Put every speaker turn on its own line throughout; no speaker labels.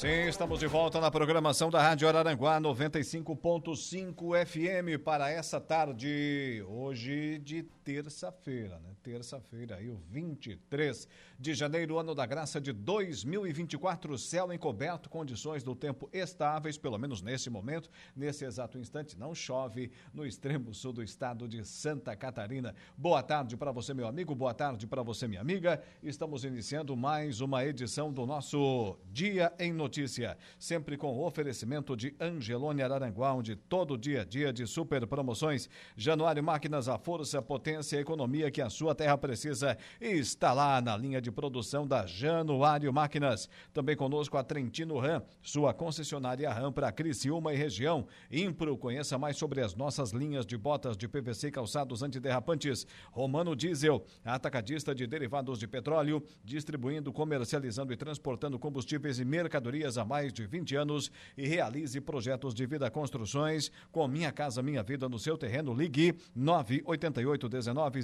Sim, estamos de volta na programação da Rádio Araranguá 95.5 FM para essa tarde, hoje de terça-feira, né? Terça-feira, aí, o 23 de janeiro, ano da graça de 2024, céu encoberto, condições do tempo estáveis, pelo menos nesse momento, nesse exato instante, não chove no extremo sul do estado de Santa Catarina. Boa tarde para você, meu amigo, boa tarde para você, minha amiga. Estamos iniciando mais uma edição do nosso Dia em Notícia, sempre com o oferecimento de Angelone Araranguá, onde todo dia a dia de super promoções. Januário Máquinas, a força, potência e economia que a sua terra precisa está lá na linha de de produção da Januário Máquinas. Também conosco a Trentino Ram, sua concessionária Ram para Criciúma e região. Impro, conheça mais sobre as nossas linhas de botas de PVC e calçados antiderrapantes. Romano Diesel, atacadista de derivados de petróleo, distribuindo, comercializando e transportando combustíveis e mercadorias há mais de 20 anos e realize projetos de vida construções com Minha Casa Minha Vida no seu terreno. Ligue 988 19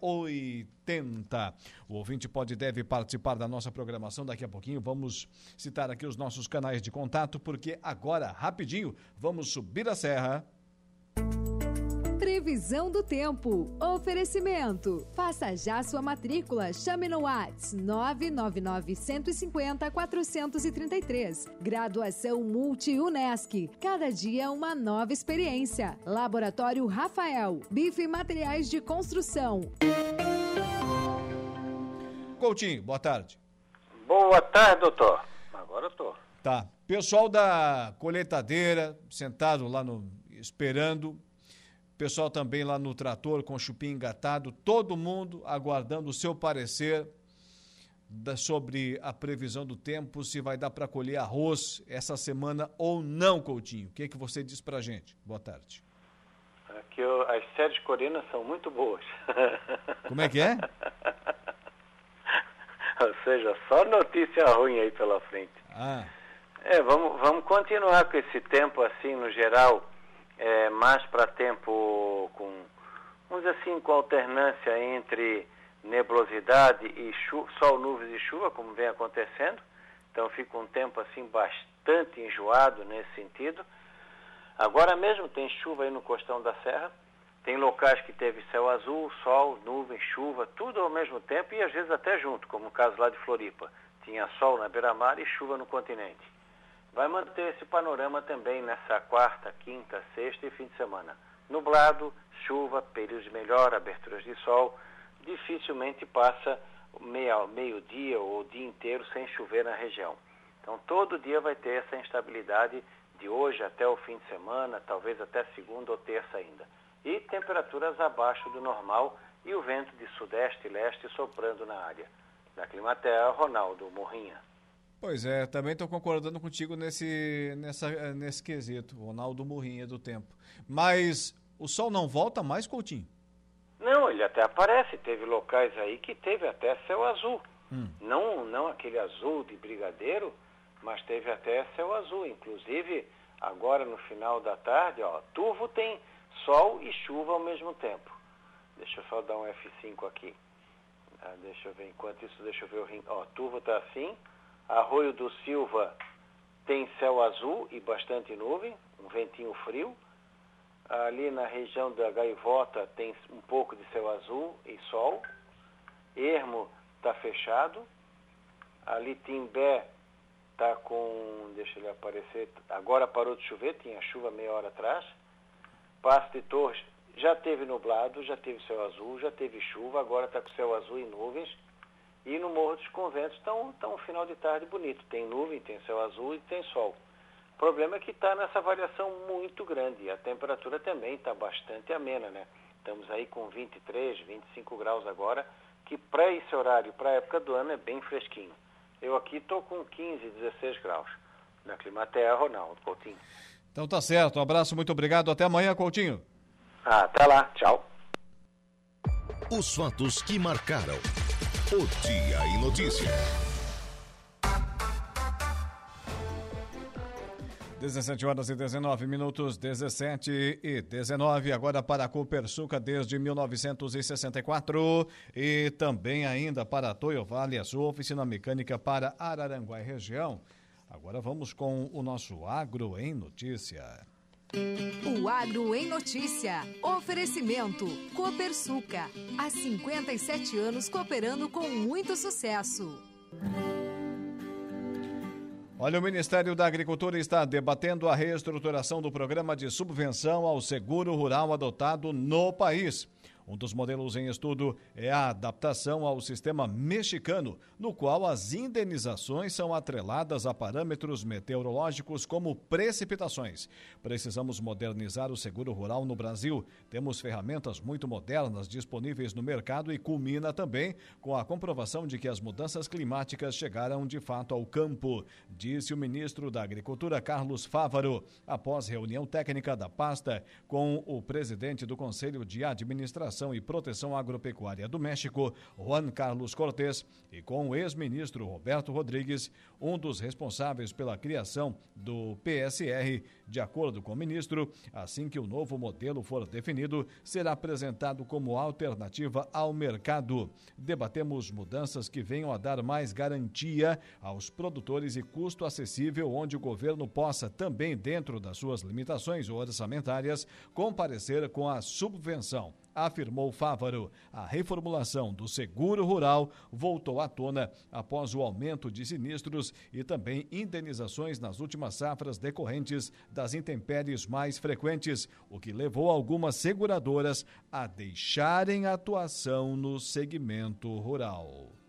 80. O ouvinte pode e deve participar da nossa programação daqui a pouquinho. Vamos citar aqui os nossos canais de contato, porque agora, rapidinho, vamos subir a serra.
Previsão do tempo. Oferecimento. Faça já sua matrícula. Chame no Whats 999 150 433. Graduação Multi-UNESC. Cada dia uma nova experiência. Laboratório Rafael. Bife e Materiais de Construção.
Coutinho, boa tarde.
Boa tarde, doutor. Agora eu tô.
Tá. Pessoal da colheitadeira, sentado lá no. esperando. Pessoal também lá no trator com chupim engatado, todo mundo aguardando o seu parecer da, sobre a previsão do tempo, se vai dar para colher arroz essa semana ou não, Coutinho. O que, é que você diz para gente? Boa tarde.
Aqui eu, as séries coreanas são muito boas.
Como é que é?
Ou seja, só notícia ruim aí pela frente.
Ah.
É, vamos, vamos continuar com esse tempo assim, no geral, é, mais para tempo com, vamos dizer assim, com alternância entre nebulosidade e sol, nuvens e chuva, como vem acontecendo. Então fica um tempo assim bastante enjoado nesse sentido. Agora mesmo tem chuva aí no costão da serra. Tem locais que teve céu azul, sol, nuvem, chuva, tudo ao mesmo tempo e às vezes até junto, como o caso lá de Floripa. Tinha sol na beira-mar e chuva no continente. Vai manter esse panorama também nessa quarta, quinta, sexta e fim de semana. Nublado, chuva, períodos de melhor, aberturas de sol. Dificilmente passa meio-dia ou o dia inteiro sem chover na região. Então todo dia vai ter essa instabilidade de hoje até o fim de semana, talvez até segunda ou terça ainda e temperaturas abaixo do normal e o vento de sudeste e leste soprando na área. Da Climaterra, Ronaldo Morrinha.
Pois é, também estou concordando contigo nesse, nessa, nesse quesito, Ronaldo Morrinha do tempo. Mas o sol não volta mais, Coutinho?
Não, ele até aparece. Teve locais aí que teve até céu azul.
Hum.
Não, não aquele azul de brigadeiro, mas teve até céu azul. Inclusive, agora no final da tarde, ó, Turvo tem sol e chuva ao mesmo tempo. Deixa eu só dar um F5 aqui. Ah, deixa eu ver, enquanto isso, deixa eu ver o rim. Ó, Turvo está assim. Arroio do Silva tem céu azul e bastante nuvem, um ventinho frio. Ali na região da Gaivota tem um pouco de céu azul e sol. Ermo está fechado. Ali Timbé está com, deixa ele aparecer, agora parou de chover, tinha chuva meia hora atrás. Passo de Torres já teve nublado, já teve céu azul, já teve chuva, agora está com céu azul e nuvens. E no Morro dos Conventos está um, tá um final de tarde bonito. Tem nuvem, tem céu azul e tem sol. O problema é que está nessa variação muito grande. A temperatura também está bastante amena, né? Estamos aí com 23, 25 graus agora, que para esse horário, para a época do ano, é bem fresquinho. Eu aqui estou com 15, 16 graus. Na Climaterra, Ronaldo Coutinho.
Então tá certo. Um abraço, muito obrigado. Até amanhã, Coutinho.
Ah, até lá. Tchau.
Os fatos que marcaram o Dia em Notícia.
17 horas e 19 minutos, 17 e 19, agora para a Copersuca desde 1964 e também ainda para a Toyo Vale, a sua oficina mecânica para Araranguá e região. Agora vamos com o nosso Agro em Notícia.
O Agro em Notícia. Oferecimento. Copersuca. Há 57 anos cooperando com muito sucesso.
Olha, o Ministério da Agricultura está debatendo a reestruturação do programa de subvenção ao seguro rural adotado no país. Um dos modelos em estudo é a adaptação ao sistema mexicano, no qual as indenizações são atreladas a parâmetros meteorológicos como precipitações. Precisamos modernizar o seguro rural no Brasil. Temos ferramentas muito modernas disponíveis no mercado e culmina também com a comprovação de que as mudanças climáticas chegaram de fato ao campo, disse o ministro da Agricultura, Carlos Fávaro, após reunião técnica da pasta com o presidente do Conselho de Administração e Proteção Agropecuária do México, Juan Carlos Cortés, e com o ex-ministro Roberto Rodrigues, um dos responsáveis pela criação do PSR. De acordo com o ministro, assim que o novo modelo for definido, será apresentado como alternativa ao mercado. Debatemos mudanças que venham a dar mais garantia aos produtores e custo acessível, onde o governo possa também, dentro das suas limitações orçamentárias, comparecer com a subvenção afirmou Fávaro. A reformulação do seguro rural voltou à tona após o aumento de sinistros e também indenizações nas últimas safras decorrentes das intempéries mais frequentes, o que levou algumas seguradoras a deixarem atuação no segmento rural.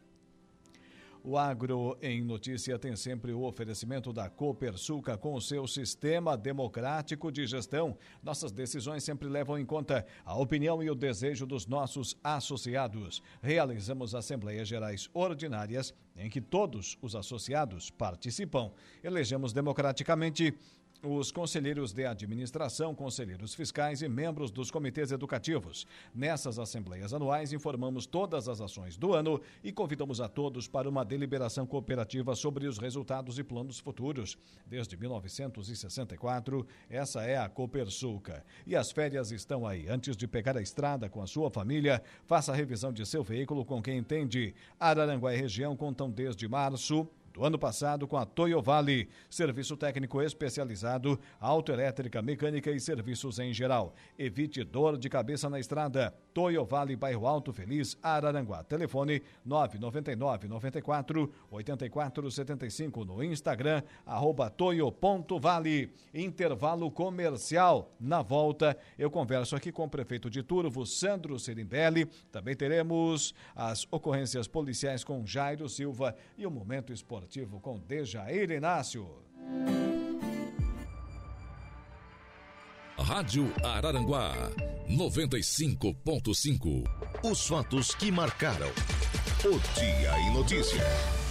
O Agro em Notícia tem sempre o oferecimento da Copersuca com o seu sistema democrático de gestão. Nossas decisões sempre levam em conta a opinião e o desejo dos nossos associados. Realizamos assembleias gerais ordinárias em que todos os associados participam. Elegemos democraticamente os conselheiros de administração, conselheiros fiscais e membros dos comitês educativos. Nessas assembleias anuais, informamos todas as ações do ano e convidamos a todos para uma deliberação cooperativa sobre os resultados e planos futuros. Desde 1964, essa é a Copersuca. E as férias estão aí. Antes de pegar a estrada com a sua família, faça a revisão de seu veículo com quem entende. Araranguá e região contam desde março do ano passado com a Toyo Vale, serviço técnico especializado, autoelétrica, mecânica e serviços em geral. Evite dor de cabeça na estrada. Toyo Vale, bairro Alto Feliz, Araranguá. Telefone 999 94 84 75 no Instagram, arroba toyo.vale. Intervalo comercial. Na volta, eu converso aqui com o prefeito de Turvo, Sandro Serimbelli. Também teremos as ocorrências policiais com Jairo Silva e o momento esportivo esportivo com Dejair Inácio.
Rádio Araranguá 95.5. Os fatos que marcaram o Dia em Notícias.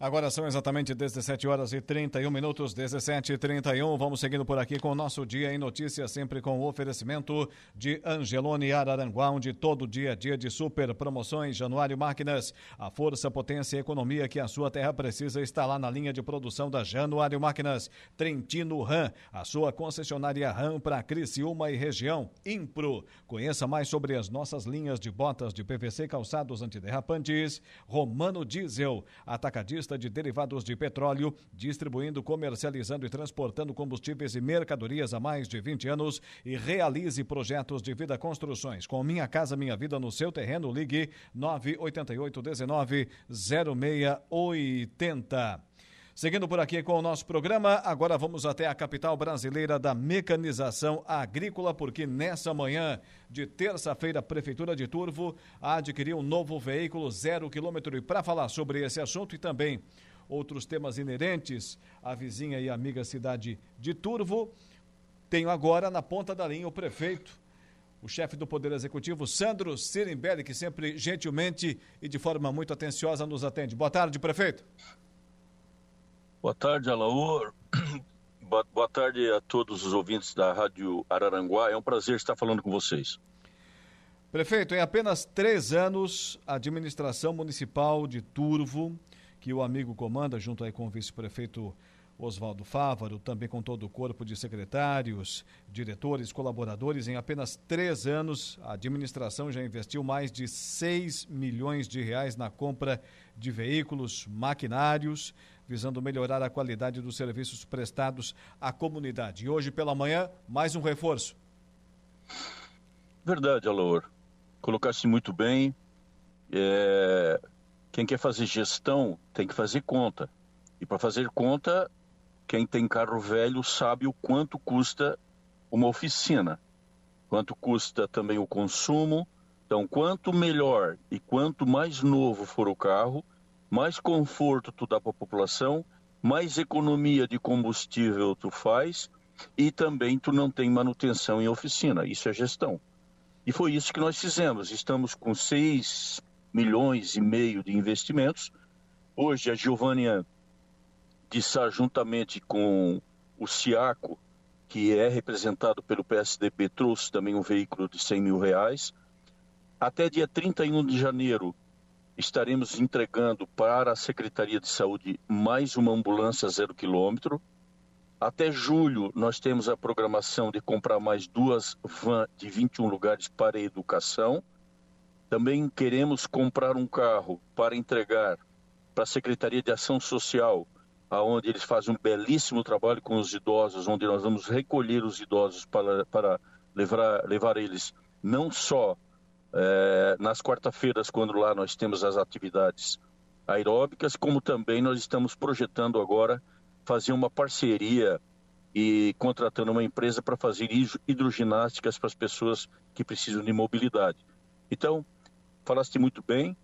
Agora são exatamente 17 horas e 31 minutos, 17 e 31. Vamos seguindo por aqui com o nosso Dia em Notícias, sempre com o oferecimento de Angelone Araranguá, onde todo dia é dia de super promoções. Januário Máquinas, a força, potência e economia que a sua terra precisa está lá na linha de produção da Januário Máquinas. Trentino Ram, a sua concessionária Ram para Criciúma e região. Impro, conheça mais sobre as nossas linhas de botas de PVC calçados antiderrapantes. Romano Diesel, atacadista de derivados de petróleo, distribuindo, comercializando e transportando combustíveis e mercadorias há mais de 20 anos e realize projetos de vida construções. Com Minha Casa Minha Vida no seu terreno, ligue 988 19 0680. Seguindo por aqui com o nosso programa, agora vamos até a capital brasileira da mecanização agrícola, porque nessa manhã de terça-feira, a Prefeitura de Turvo adquiriu um novo veículo zero quilômetro. E para falar sobre esse assunto e também outros temas inerentes à vizinha e amiga cidade de Turvo, tenho agora na ponta da linha o prefeito o chefe do Poder Executivo, Sandro Sirimbelli, que sempre gentilmente e de forma muito atenciosa nos atende. Boa tarde, prefeito.
Boa tarde, Alaor. Boa tarde a todos os ouvintes da Rádio Araranguá. É um prazer estar falando com vocês.
Prefeito, em apenas três anos, a administração municipal de Turvo que o amigo comanda, junto aí com o vice-prefeito Oswaldo Fávaro, também com todo o corpo de secretários, diretores, colaboradores. Em apenas três anos, a administração já investiu mais de 6 milhões de reais na compra de veículos, maquinários, visando melhorar a qualidade dos serviços prestados à comunidade. E hoje pela manhã, mais um reforço.
Verdade, Alaor. Colocaste muito bem. É... Quem quer fazer gestão tem que fazer conta. E para fazer conta, quem tem carro velho sabe o quanto custa uma oficina, quanto custa também o consumo. Então, quanto melhor e quanto mais novo for o carro, mais conforto tu dá para a população, mais economia de combustível tu faz e também tu não tem manutenção em oficina. Isso é gestão. E foi isso que nós fizemos. Estamos com 6 milhões e meio de investimentos. Hoje a Giovânia de estar juntamente com o Ciaco, que é representado pelo PSDB, trouxe também um veículo de 100 mil reais. Até dia 31 de janeiro, estaremos entregando para a Secretaria de Saúde mais uma ambulância zero quilômetro. Até julho, nós temos a programação de comprar mais duas vans de 21 lugares para a educação. Também queremos comprar um carro para entregar para a Secretaria de Ação Social aonde eles fazem um belíssimo trabalho com os idosos, onde nós vamos recolher os idosos para, para levar, levar eles não só é, nas quarta-feiras, quando lá nós temos as atividades aeróbicas, como também nós estamos projetando agora fazer uma parceria e contratando uma empresa para fazer hidroginásticas para as pessoas que precisam de mobilidade. Então, falaste muito bem,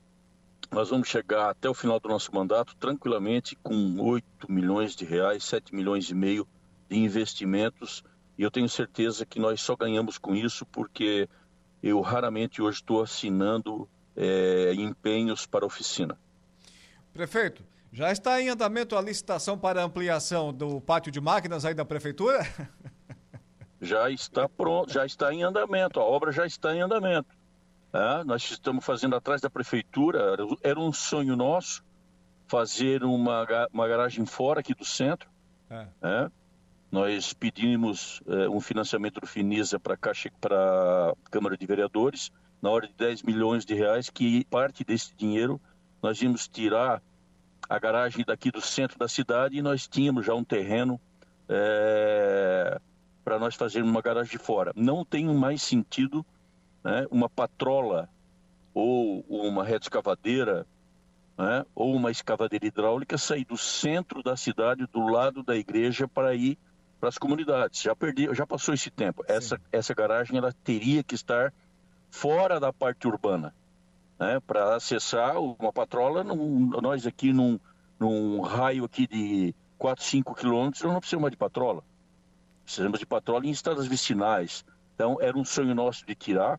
nós vamos chegar até o final do nosso mandato tranquilamente com 8 milhões de reais, 7 milhões e meio de investimentos. E eu tenho certeza que nós só ganhamos com isso porque eu raramente hoje estou assinando é, empenhos para a oficina.
Prefeito, já está em andamento a licitação para ampliação do pátio de máquinas aí da prefeitura?
Já está pronto, já está em andamento, a obra já está em andamento. É, nós estamos fazendo atrás da prefeitura, era um sonho nosso fazer uma, uma garagem fora aqui do centro. É. É. Nós pedimos é, um financiamento do Finisa para a Câmara de Vereadores, na hora de 10 milhões de reais, que parte desse dinheiro nós íamos tirar a garagem daqui do centro da cidade e nós tínhamos já um terreno é, para nós fazermos uma garagem fora. Não tem mais sentido né, uma patrola ou uma reta escavadeira né, ou uma escavadeira hidráulica sair do centro da cidade, do lado da igreja, para ir para as comunidades. Já perdi, já passou esse tempo. Essa, essa garagem ela teria que estar fora da parte urbana. Né, para acessar uma patrola, num, nós aqui num, num raio aqui de 4, 5 quilômetros, não precisamos de patrola. Precisamos de patrola em estradas vicinais. Então, era um sonho nosso de tirar.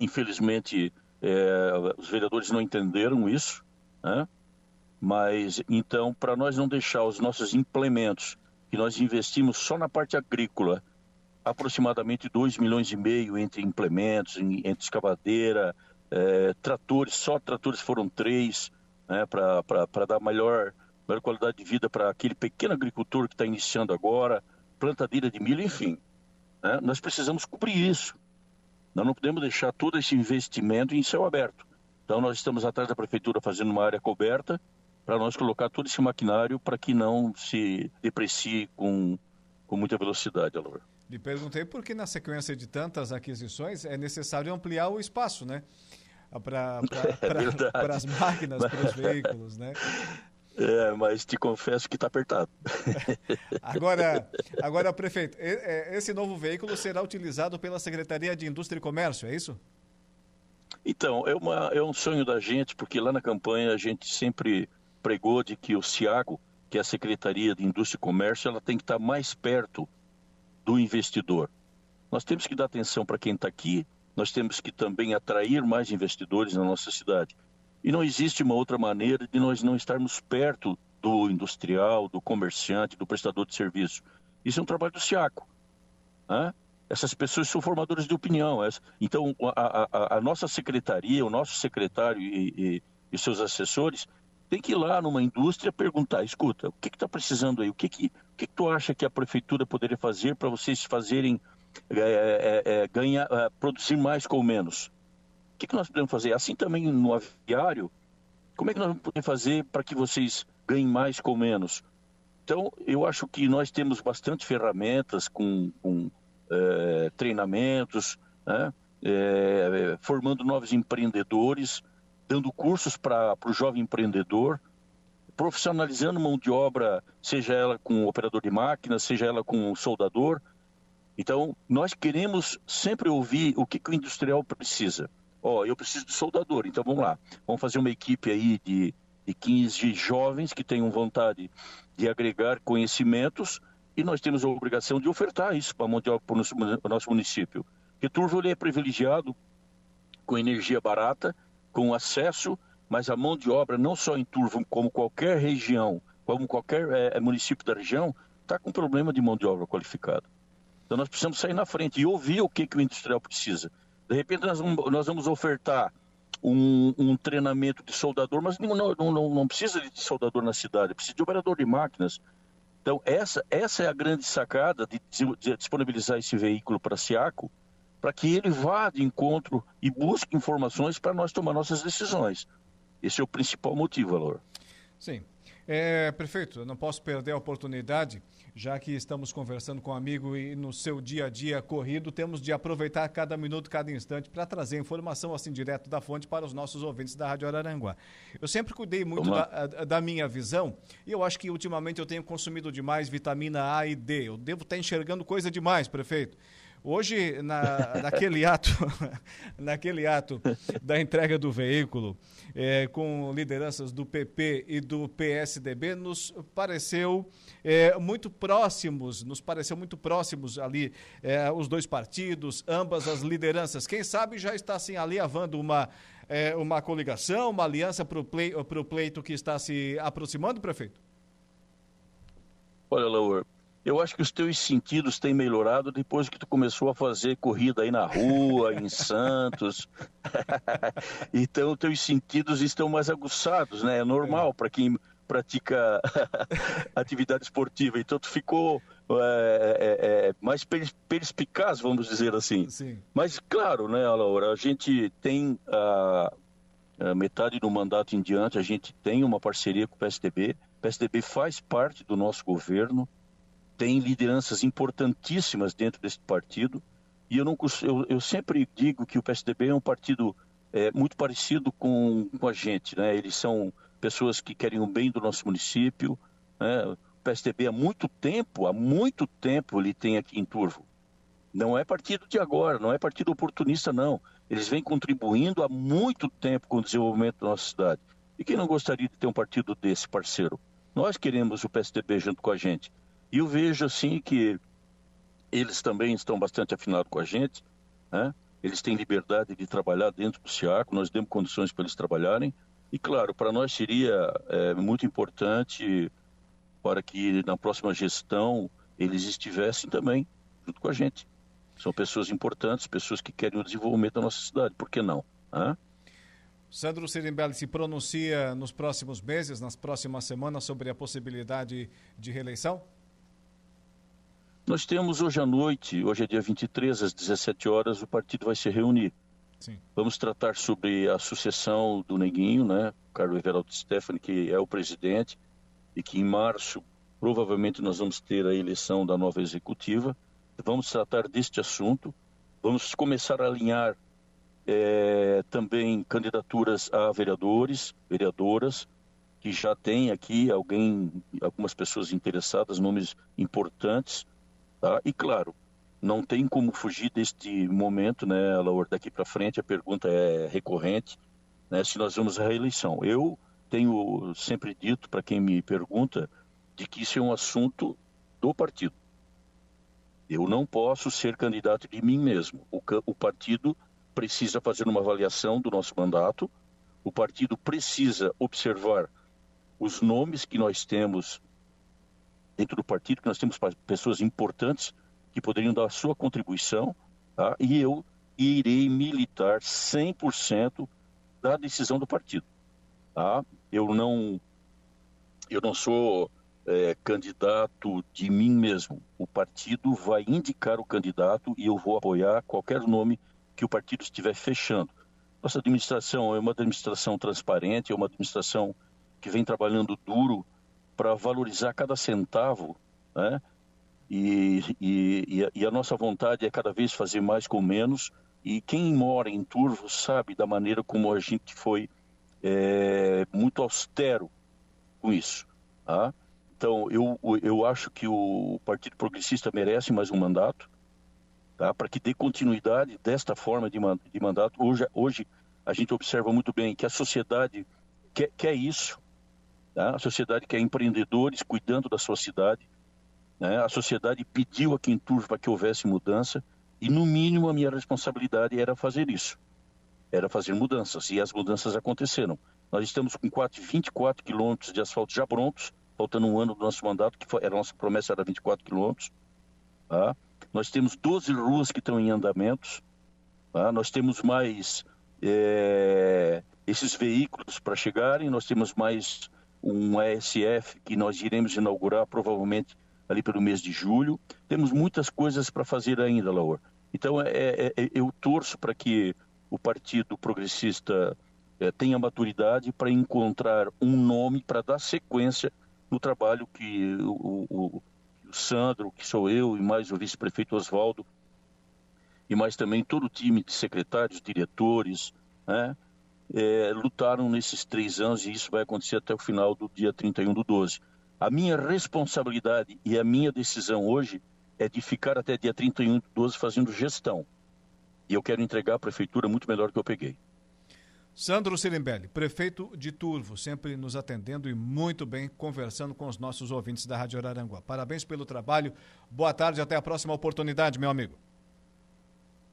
Infelizmente, é, os vereadores não entenderam isso, né? mas então, para nós não deixar os nossos implementos, que nós investimos só na parte agrícola, aproximadamente 2 milhões e meio entre implementos, entre escavadeira, é, tratores, só tratores foram três, né, para dar melhor, melhor qualidade de vida para aquele pequeno agricultor que está iniciando agora, plantadeira de milho, enfim. Né, nós precisamos cobrir isso. Nós não podemos deixar todo esse investimento em céu aberto. Então, nós estamos atrás da prefeitura fazendo uma área coberta para nós colocar todo esse maquinário para que não se deprecie com, com muita velocidade, Alor.
Lhe perguntei por que na sequência de tantas aquisições é necessário ampliar o espaço, né? Para é as máquinas, para os veículos, né?
É, mas te confesso que está apertado.
Agora, agora, prefeito, é, esse novo veículo será utilizado pela Secretaria de Indústria e Comércio, é isso?
Então, é, uma, é um sonho da gente, porque lá na campanha a gente sempre pregou de que o CIAGO, que é a Secretaria de Indústria e Comércio, ela tem que estar mais perto do investidor. Nós temos que dar atenção para quem está aqui, nós temos que também atrair mais investidores na nossa cidade. E não existe uma outra maneira de nós não estarmos perto do industrial, do comerciante, do prestador de serviço. Isso é um trabalho do SIACO. Né? Essas pessoas são formadores de opinião. Então, a, a, a nossa secretaria, o nosso secretário e, e, e seus assessores tem que ir lá numa indústria perguntar, escuta, o que está precisando aí? O que, que, o que, que tu acha que a prefeitura poderia fazer para vocês fazerem, é, é, é, ganhar, é, produzir mais com menos? O que, que nós podemos fazer? Assim também no aviário, como é que nós podemos fazer para que vocês ganhem mais com menos? Então, eu acho que nós temos bastante ferramentas com, com é, treinamentos, né? é, formando novos empreendedores, dando cursos para o jovem empreendedor, profissionalizando mão de obra, seja ela com operador de máquina, seja ela com soldador. Então, nós queremos sempre ouvir o que, que o industrial precisa. Ó, oh, eu preciso de soldador, então vamos lá. Vamos fazer uma equipe aí de, de 15 jovens que tenham vontade de agregar conhecimentos e nós temos a obrigação de ofertar isso para a mão de obra para o nosso, município. Porque Turvo é privilegiado com energia barata, com acesso, mas a mão de obra, não só em Turvo, como qualquer região, como qualquer é, município da região, está com problema de mão de obra qualificada. Então nós precisamos sair na frente e ouvir o que, que o industrial precisa. De repente nós vamos, nós vamos ofertar um, um, treinamento de soldador, mas não, não, não, precisa de soldador na cidade, precisa de operador de máquinas. Então essa, essa é a grande sacada de, de disponibilizar esse veículo para a SIACO, para que ele vá de encontro e busque informações para nós tomar nossas decisões. Esse é o principal motivo, Valor.
Sim. É, prefeito, eu não posso perder a oportunidade, já que estamos conversando com um amigo e no seu dia a dia corrido, temos de aproveitar cada minuto, cada instante para trazer informação assim direto da fonte para os nossos ouvintes da Rádio Araranguá. Eu sempre cuidei muito da, da, minha visão e eu acho que ultimamente eu tenho consumido demais vitamina A e D. Eu devo estar enxergando coisa demais, prefeito. Hoje, na, naquele ato, naquele ato da entrega do veículo, é, com lideranças do PP e do PSDB, nos pareceu é, muito próximos, nos pareceu muito próximos ali é, os dois partidos, ambas as lideranças. Quem sabe já está assim alinhavando uma é, uma coligação, uma aliança para o pleito, pleito que está se aproximando, prefeito?
Olha, Laura, eu acho que os teus sentidos têm melhorado depois que tu começou a fazer corrida aí na rua, em Santos. então, os teus sentidos estão mais aguçados, né? É normal para quem pratica atividade esportiva. Então, tu ficou é, é, é, mais perspicaz, vamos dizer assim. Sim. Mas, claro, né, Laura, a gente tem a, a metade do mandato em diante, a gente tem uma parceria com o PSDB. O PSDB faz parte do nosso governo tem lideranças importantíssimas dentro desse partido. E eu, não, eu, eu sempre digo que o PSDB é um partido é, muito parecido com, com a gente. Né? Eles são pessoas que querem o bem do nosso município. Né? O PSDB há muito tempo, há muito tempo ele tem aqui em Turvo. Não é partido de agora, não é partido oportunista, não. Eles vêm contribuindo há muito tempo com o desenvolvimento da nossa cidade. E quem não gostaria de ter um partido desse, parceiro? Nós queremos o PSDB junto com a gente. E eu vejo assim que eles também estão bastante afinados com a gente, né? eles têm liberdade de trabalhar dentro do SIACO, nós demos condições para eles trabalharem. E claro, para nós seria é, muito importante para que na próxima gestão eles estivessem também junto com a gente. São pessoas importantes, pessoas que querem o desenvolvimento da nossa cidade, por que não? Né?
Sandro Sirimbelli se pronuncia nos próximos meses, nas próximas semanas, sobre a possibilidade de reeleição?
Nós temos hoje à noite, hoje é dia 23, às 17 horas, o partido vai se reunir. Sim. Vamos tratar sobre a sucessão do Neguinho, né? Carlos Everaldo Stefani, que é o presidente, e que em março provavelmente nós vamos ter a eleição da nova executiva. Vamos tratar deste assunto. Vamos começar a alinhar é, também candidaturas a vereadores, vereadoras, que já tem aqui alguém, algumas pessoas interessadas, nomes importantes Tá? E claro, não tem como fugir deste momento, né, Laura, daqui para frente a pergunta é recorrente, né, se nós vamos à reeleição. Eu tenho sempre dito para quem me pergunta de que isso é um assunto do partido. Eu não posso ser candidato de mim mesmo. O, o partido precisa fazer uma avaliação do nosso mandato, o partido precisa observar os nomes que nós temos dentro do partido, que nós temos pessoas importantes que poderiam dar a sua contribuição, tá? e eu irei militar 100% da decisão do partido. Tá? Eu não eu não sou é, candidato de mim mesmo. O partido vai indicar o candidato e eu vou apoiar qualquer nome que o partido estiver fechando. Nossa administração é uma administração transparente, é uma administração que vem trabalhando duro para valorizar cada centavo, né? E, e, e, a nossa vontade é cada vez fazer mais com menos. E quem mora em Turvo sabe da maneira como a gente foi é, muito austero com isso. Tá? Então, eu, eu acho que o Partido Progressista merece mais um mandato, tá? para que dê continuidade desta forma de, de mandato. Hoje, hoje, a gente observa muito bem que a sociedade quer, quer isso, tá? a sociedade quer empreendedores cuidando da sua cidade, né? a sociedade pediu aqui em Turvo para que houvesse mudança, e no mínimo a minha responsabilidade era fazer isso, era fazer mudanças, e as mudanças aconteceram. Nós estamos com 4, 24 quilômetros de asfalto já prontos, faltando um ano do nosso mandato, que foi, a nossa promessa era 24 quilômetros. Tá? Nós temos 12 ruas que estão em andamentos. Tá? Nós temos mais é, esses veículos para chegarem. Nós temos mais um ASF que nós iremos inaugurar provavelmente ali pelo mês de julho. Temos muitas coisas para fazer ainda, Laura. Então, é, é, é eu torço para que o Partido Progressista é, tenha maturidade para encontrar um nome para dar sequência no trabalho que o, o, o Sandro, que sou eu, e mais o vice-prefeito Oswaldo, e mais também todo o time de secretários, diretores, né, é, lutaram nesses três anos e isso vai acontecer até o final do dia 31 do 12. A minha responsabilidade e a minha decisão hoje é de ficar até dia 31 do 12 fazendo gestão. E eu quero entregar à prefeitura muito melhor do que eu peguei.
Sandro Sirimbelli, prefeito de Turvo, sempre nos atendendo e muito bem conversando com os nossos ouvintes da Rádio Araranguá. Parabéns pelo trabalho. Boa tarde, até a próxima oportunidade, meu amigo.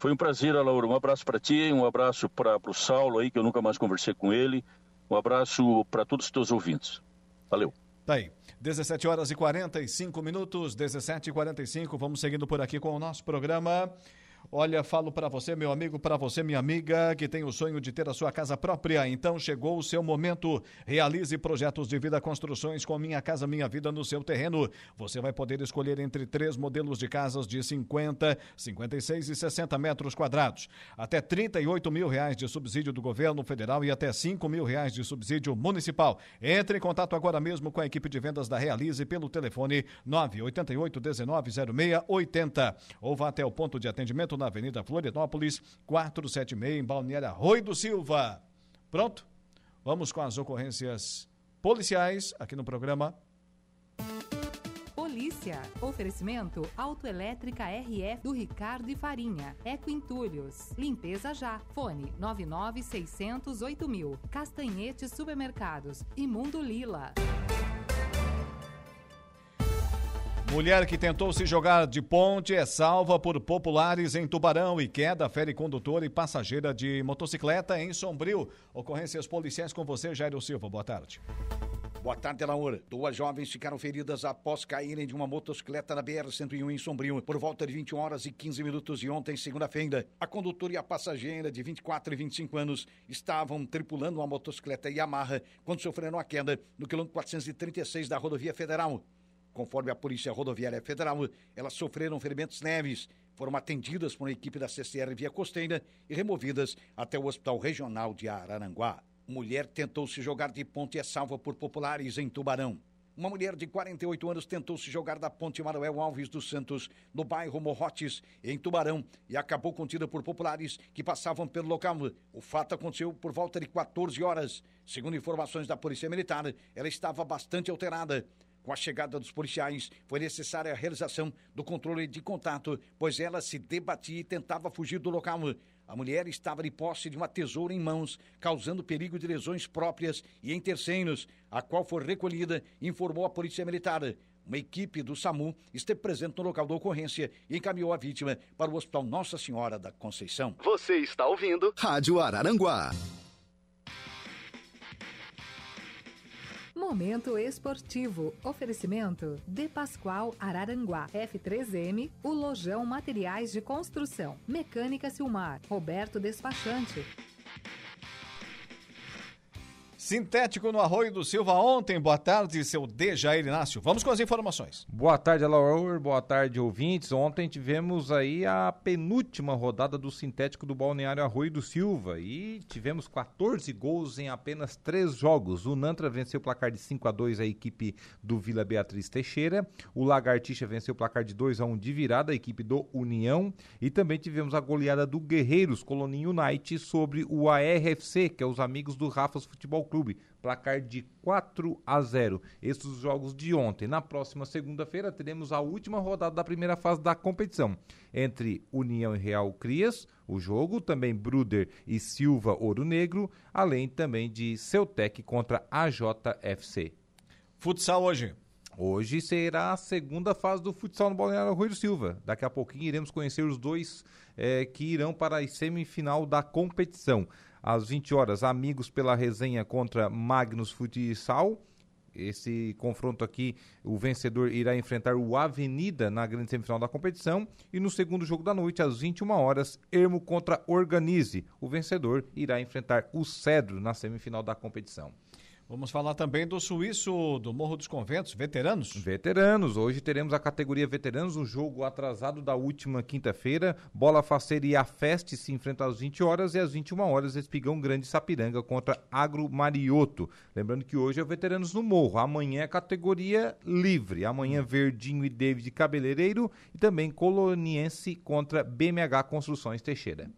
Foi um prazer, Laura. Um abraço para ti, um abraço para o Saulo aí, que eu nunca mais conversei com ele. Um abraço para todos os teus ouvintes. Valeu.
Tá aí. 17 horas e 45 minutos, 17 e 45. Vamos seguindo por aqui com o nosso programa. Olha, falo para você, meu amigo, para você, minha amiga, que tem o sonho de ter a sua casa própria. Então chegou o seu momento. Realize projetos de vida, construções com Minha Casa Minha Vida no seu terreno. Você vai poder escolher entre três modelos de casas de 50, 56 e 60 metros quadrados. Até 38 mil reais de subsídio do governo federal e até 5 mil reais de subsídio municipal. Entre em contato agora mesmo com a equipe de vendas da Realize pelo telefone 988 1906 80 ou vá até o ponto de atendimento na Avenida Florianópolis, 476, em Balneário Rui do Silva. Pronto? Vamos com as ocorrências policiais aqui no programa.
Polícia. Oferecimento Autoelétrica RF do Ricardo e Farinha. Eco Entulhos. Limpeza já. Fone 99608 mil. Castanhetes Supermercados. Imundo Lila.
Mulher que tentou se jogar de ponte é salva por populares em Tubarão e queda fere condutor e passageira de motocicleta em Sombrio. Ocorrências policiais com você, Jairo Silva. Boa tarde.
Boa tarde, Laura. Duas jovens ficaram feridas após caírem de uma motocicleta na BR-101 em Sombrio por volta de 21 horas e 15 minutos de ontem, segunda-feira. A condutora e a passageira de 24 e 25 anos estavam tripulando uma motocicleta Yamaha quando sofreram a queda no quilômetro 436 da rodovia federal. Conforme a Polícia Rodoviária Federal, elas sofreram ferimentos leves, foram atendidas por uma equipe da CCR Via Costeira e removidas até o Hospital Regional de Araranguá. Mulher tentou se jogar de ponte e é salva por populares em Tubarão. Uma mulher de 48 anos tentou se jogar da ponte Manuel Alves dos Santos, no bairro Morrotes, em Tubarão, e acabou contida por populares que passavam pelo local. O fato aconteceu por volta de 14 horas. Segundo informações da Polícia Militar, ela estava bastante alterada. Com a chegada dos policiais, foi necessária a realização do controle de contato, pois ela se debatia e tentava fugir do local. A mulher estava de posse de uma tesoura em mãos, causando perigo de lesões próprias e em terceiros, a qual foi recolhida, informou a Polícia Militar. Uma equipe do SAMU esteve presente no local da ocorrência e encaminhou a vítima para o Hospital Nossa Senhora da Conceição.
Você está ouvindo Rádio Araranguá.
Momento esportivo. Oferecimento De Pascoal Araranguá. F3M, o Lojão Materiais de Construção. Mecânica Silmar. Roberto Despachante.
Sintético no Arroio do Silva ontem. Boa tarde, seu Dejair Inácio. Vamos com as informações.
Boa tarde, Alaor. Boa tarde, ouvintes. Ontem tivemos aí a penúltima rodada do Sintético do Balneário Arroio do Silva e tivemos 14 gols em apenas três jogos. O Nantra venceu o placar de 5 a 2 a equipe do Vila Beatriz Teixeira. O Lagartixa venceu o placar de 2 a 1 de virada a equipe do União. E também tivemos a goleada do Guerreiros Coloninho United sobre o ARFC, que é os amigos do Rafas Futebol Clube, placar de 4 a 0. Esses os jogos de ontem. Na próxima segunda-feira teremos a última rodada da primeira fase da competição entre União e Real Crias, o jogo, também Bruder e Silva Ouro Negro, além também de Celtec contra AJFC.
Futsal hoje.
Hoje será a segunda fase do futsal no Balneário Rui do Silva. Daqui a pouquinho iremos conhecer os dois é, que irão para a semifinal da competição às 20 horas, Amigos pela resenha contra Magnus Futsal. Esse confronto aqui, o vencedor irá enfrentar o Avenida na grande semifinal da competição. E no segundo jogo da noite, às 21 horas, Ermo contra Organize. O vencedor irá enfrentar o Cedro na semifinal da competição.
Vamos falar também do suíço do Morro dos Conventos, veteranos.
Veteranos. Hoje teremos a categoria veteranos, o jogo atrasado da última quinta-feira. Bola Faceira e a Feste se enfrentam às 20 horas e às 21 horas Espigão Grande Sapiranga contra Agro Marioto. Lembrando que hoje é o Veteranos no Morro. Amanhã é categoria livre. Amanhã Verdinho e David Cabeleireiro e também Coloniense contra BMH Construções Teixeira.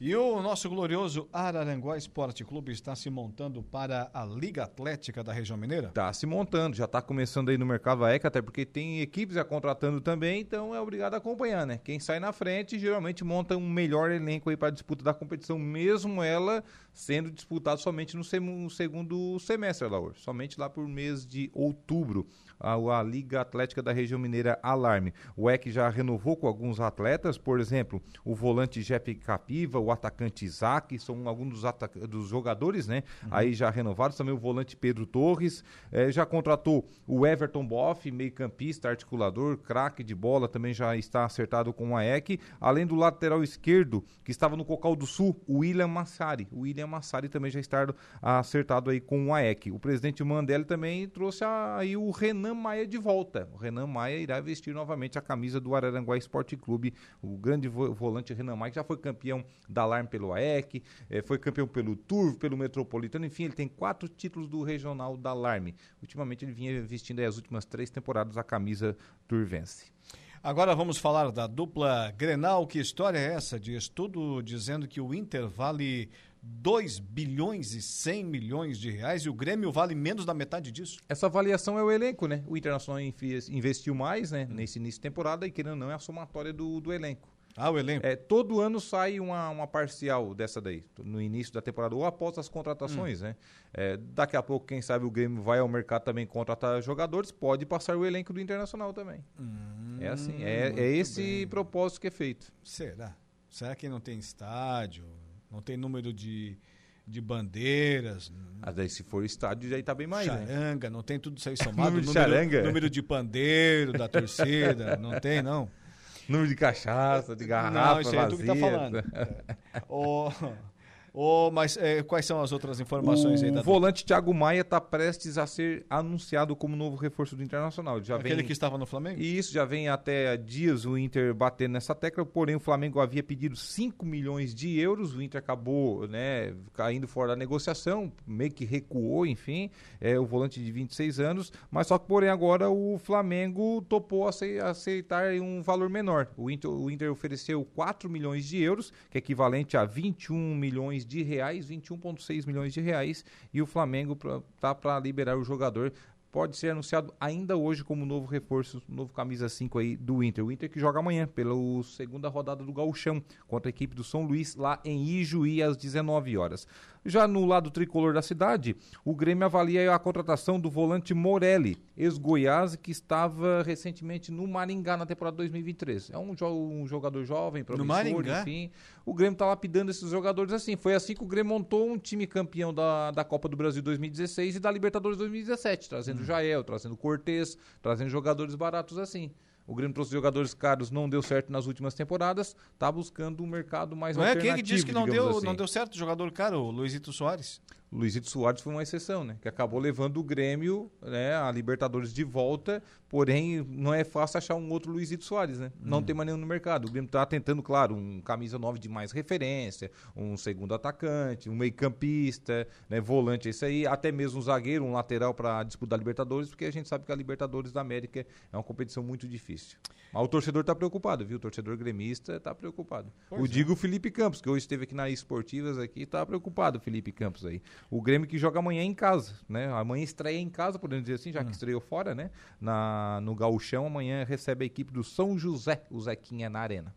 E o nosso glorioso Araranguá Esporte Clube está se montando para a Liga Atlética da região mineira?
Está se montando, já está começando aí no mercado ECA, até porque tem equipes já contratando também, então é obrigado a acompanhar, né? Quem sai na frente geralmente monta um melhor elenco aí para a disputa da competição, mesmo ela sendo disputada somente no, segundo semestre, Laur, somente lá por mês de outubro a, a Liga Atlética da Região Mineira Alarme. O EC já renovou com alguns atletas, por exemplo, o volante Jeff Capiva, o atacante Isaac, são alguns dos, dos jogadores, né? Uhum. Aí já renovados, também o volante Pedro Torres, eh, já contratou o Everton Boff, meio-campista, articulador, craque de bola, também já está acertado com a EC, além do lateral esquerdo, que estava no Cocal do Sul, o William Massari. O William Massari também já está acertado aí com o AEC. O presidente Mandelli também trouxe aí o Renan Renan Maia de volta. O Renan Maia irá vestir novamente a camisa do Araranguá Esporte Clube, o grande volante Renan Maia, que já foi campeão da Alarme pelo AEC, eh, foi campeão pelo Turvo, pelo Metropolitano, enfim, ele tem quatro títulos do Regional da Alarme. Ultimamente ele vinha vestindo as últimas três temporadas a camisa turvense.
Agora vamos falar da dupla Grenal. Que história é essa de estudo dizendo que o Inter vale 2 bilhões e 100 milhões de reais e o Grêmio vale menos da metade disso?
Essa avaliação é o elenco, né? O Internacional investiu mais né, nesse início de temporada e, querendo ou não, é a somatória do, do elenco.
Ah, o elenco.
É, todo ano sai uma, uma parcial dessa daí, no início da temporada, ou após as contratações, hum. né? É, daqui a pouco, quem sabe, o Grêmio vai ao mercado também contratar jogadores, pode passar o elenco do Internacional também. Hum, é assim, é, é esse bem. propósito que é feito.
Será? Será que não tem estádio? Não tem número de, de bandeiras.
Ah, daí se for estádio, já está bem mais.
Né? Charanga,
né?
não tem tudo isso aí somado. número, número de pandeiro da torcida, não tem, não.
Número de cachaça, de garrafa, Não, isso aí é tu que tá falando.
Oh, Oh, mas é, quais são as outras informações
o
aí?
O volante Thiago Maia está prestes a ser anunciado como novo reforço do Internacional. Já
Aquele
vem...
que estava no Flamengo?
Isso, já vem até dias o Inter batendo nessa tecla, porém o Flamengo havia pedido 5 milhões de euros, o Inter acabou né, caindo fora da negociação, meio que recuou, enfim, é o volante de 26 anos, mas só que porém agora o Flamengo topou aceitar um valor menor. O Inter, o Inter ofereceu 4 milhões de euros, que é equivalente a 21 milhões de reais, 21,6 milhões de reais, e o Flamengo pra, tá para liberar o jogador. Pode ser anunciado ainda hoje como novo reforço, novo camisa 5 aí do Inter. O Inter que joga amanhã pela segunda rodada do Gauchão contra a equipe do São Luís lá em Ijuí às 19 horas. Já no lado tricolor da cidade, o Grêmio avalia a contratação do volante Morelli, ex-Goiás, que estava recentemente no Maringá na temporada 2023. É um, jo um jogador jovem, promissor, enfim. O Grêmio está lapidando esses jogadores assim. Foi assim que o Grêmio montou um time campeão da, da Copa do Brasil 2016 e da Libertadores 2017, trazendo hum. Jael, trazendo Cortez, trazendo jogadores baratos assim. O Grêmio trouxe jogadores caros, não deu certo nas últimas temporadas, está buscando um mercado mais
não alternativo. Não é quem que disse que não deu, assim. não deu certo o jogador caro, o Luizito Soares?
Luizito Soares foi uma exceção, né? Que acabou levando o Grêmio, né, a Libertadores de volta, porém não é fácil achar um outro Luizito Soares, né? Não hum. tem mais nenhum no mercado. O Grêmio tá tentando, claro, um camisa 9 de mais referência, um segundo atacante, um meio-campista, né, volante, isso aí, até mesmo um zagueiro, um lateral para disputar a Libertadores, porque a gente sabe que a Libertadores da América é uma competição muito difícil. Mas o torcedor está preocupado, viu? O torcedor gremista está preocupado. Pois o é. digo Felipe Campos, que hoje esteve aqui nas esportivas aqui, está preocupado, Felipe Campos aí. O Grêmio que joga amanhã em casa, né? Amanhã estreia em casa, podemos dizer assim, já que hum. estreou fora, né? Na, no Gauchão, amanhã recebe a equipe do São José, o Zequinha na Arena.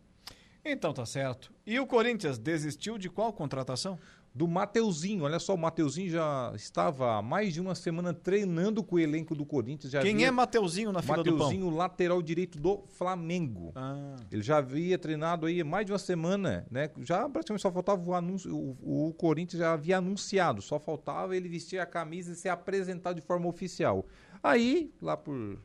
Então tá certo. E o Corinthians desistiu de qual contratação?
Do Mateuzinho. Olha só, o Mateuzinho já estava há mais de uma semana treinando com o elenco do Corinthians.
Quem
havia...
é Mateuzinho na fila
Mateuzinho, do Mateuzinho, lateral direito do Flamengo.
Ah.
Ele já havia treinado aí mais de uma semana, né? Já praticamente só faltava o anúncio. O, o Corinthians já havia anunciado, só faltava ele vestir a camisa e ser apresentado de forma oficial. Aí, lá por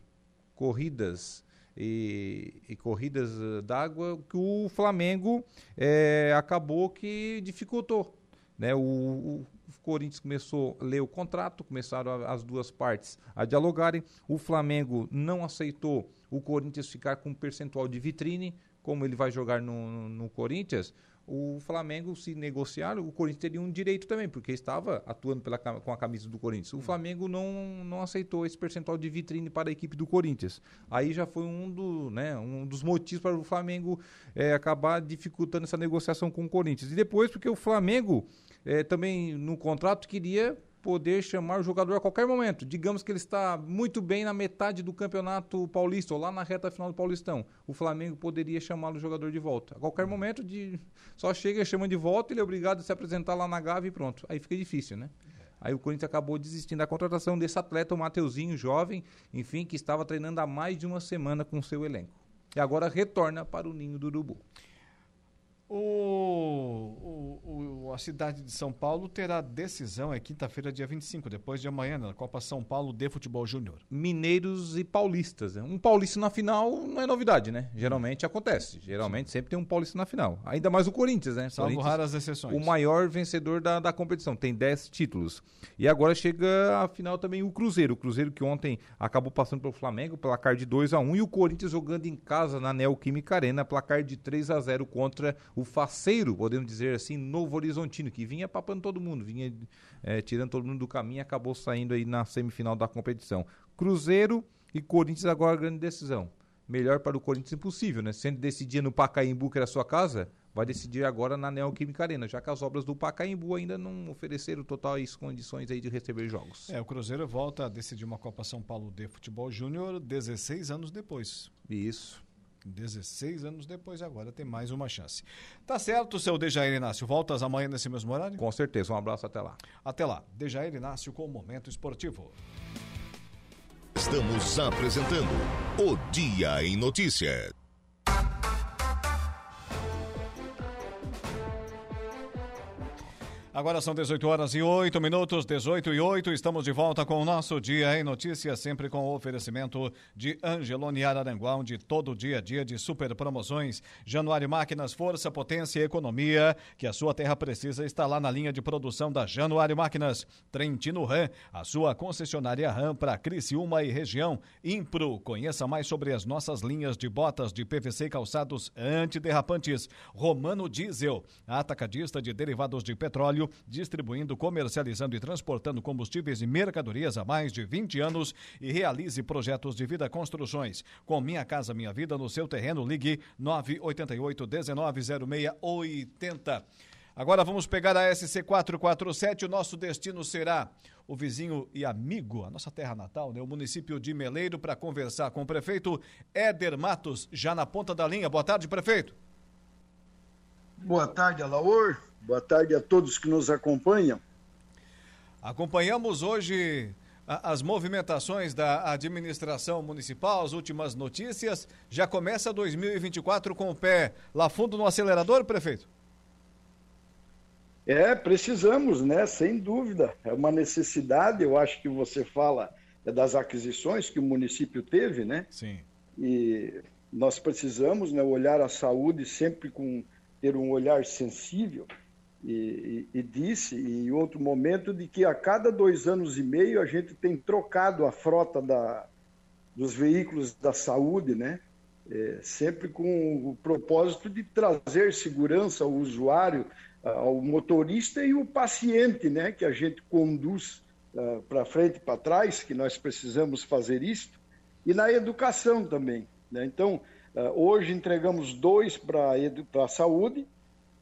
corridas e, e, corridas eh, d'água que o Flamengo é, acabou que dificultou né? O, o, Corinthians começou a ler o contrato, começaram as duas partes a dialogarem. O Flamengo não aceitou o Corinthians ficar com um percentual de vitrine, como ele vai jogar no, no Corinthians o Flamengo, se negociar, o Corinthians teria um direito também, porque estava atuando pela, com a camisa do Corinthians. O hum. Flamengo não, não aceitou esse percentual de vitrine para a equipe do Corinthians. Aí já foi um, do, né, um dos motivos para o Flamengo é, acabar dificultando essa negociação com o Corinthians. E depois, porque o Flamengo é, também no contrato queria poder chamar o jogador a qualquer momento. Digamos que ele está muito bem na metade do campeonato paulista ou lá na reta final do Paulistão. O Flamengo poderia chamar o jogador de volta. A qualquer momento, de... só chega, chama de volta, ele é obrigado a se apresentar lá na Gávea e pronto. Aí fica difícil, né? Aí o Corinthians acabou desistindo da contratação desse atleta, o Mateuzinho, jovem, enfim, que estava treinando há mais de uma semana com o seu elenco. E agora retorna para o ninho do Urubu.
O, o, o, a cidade de São Paulo terá decisão, é quinta-feira, dia 25, depois de amanhã, na Copa São Paulo de Futebol Júnior.
Mineiros e paulistas. Né? Um paulista na final não é novidade, né? Geralmente acontece. Geralmente Sim. sempre tem um paulista na final. Ainda mais o Corinthians, né?
Salvo
Corinthians,
raras exceções.
O maior vencedor da, da competição, tem 10 títulos. E agora chega a final também o Cruzeiro. O Cruzeiro que ontem acabou passando pelo Flamengo, placar de 2 a 1 e o Corinthians jogando em casa na Neoquímica Arena, placar de 3 a 0 contra o o faceiro, podemos dizer assim, Novo Horizontino, que vinha papando todo mundo, vinha é, tirando todo mundo do caminho e acabou saindo aí na semifinal da competição. Cruzeiro e Corinthians agora a grande decisão. Melhor para o Corinthians impossível, né? Sendo decidir no Pacaembu, que era a sua casa, vai decidir agora na Neoquímica Arena, já que as obras do Pacaembu ainda não ofereceram totais condições aí de receber jogos.
É, o Cruzeiro volta a decidir uma Copa São Paulo de Futebol Júnior 16 anos depois.
Isso.
16 anos depois, agora tem mais uma chance. Tá certo, seu Dejair Inácio. Voltas amanhã nesse mesmo horário?
Com certeza. Um abraço até lá.
Até lá. Dejair Inácio com o Momento Esportivo.
Estamos apresentando o Dia em Notícias.
Agora são 18 horas e 8 minutos, 18 e 8. Estamos de volta com o nosso Dia em Notícias, sempre com o oferecimento de Angelone Araranguá, onde todo dia a dia de super promoções. Januário Máquinas, força, potência e economia que a sua terra precisa está lá na linha de produção da Januário Máquinas. Trentino Ram, a sua concessionária Ram para Criciúma e região. Impro, conheça mais sobre as nossas linhas de botas de PVC e calçados antiderrapantes. Romano Diesel, atacadista de derivados de petróleo distribuindo, comercializando e transportando combustíveis e mercadorias há mais de 20 anos e realize projetos de vida construções. Com Minha Casa Minha Vida no seu terreno, ligue 988 190680. Agora vamos pegar a SC447. O nosso destino será o vizinho e amigo, a nossa terra natal, né? o município de Meleiro, para conversar com o prefeito Éder Matos, já na ponta da linha. Boa tarde, prefeito.
Boa tarde, Alaor. Boa tarde a todos que nos acompanham.
Acompanhamos hoje as movimentações da administração municipal, as últimas notícias. Já começa 2024 com o pé lá fundo no acelerador, prefeito?
É, precisamos, né? Sem dúvida. É uma necessidade. Eu acho que você fala das aquisições que o município teve, né?
Sim.
E nós precisamos né, olhar a saúde sempre com ter um olhar sensível e, e, disse em outro momento de que a cada dois anos e meio a gente tem trocado a frota da, dos veículos da saúde, né? É, sempre com o propósito de trazer segurança ao usuário, ao motorista e o paciente, né? Que a gente conduz uh, para frente e para trás, que nós precisamos fazer isso, e na educação também. Né? Então, uh, hoje entregamos dois para a saúde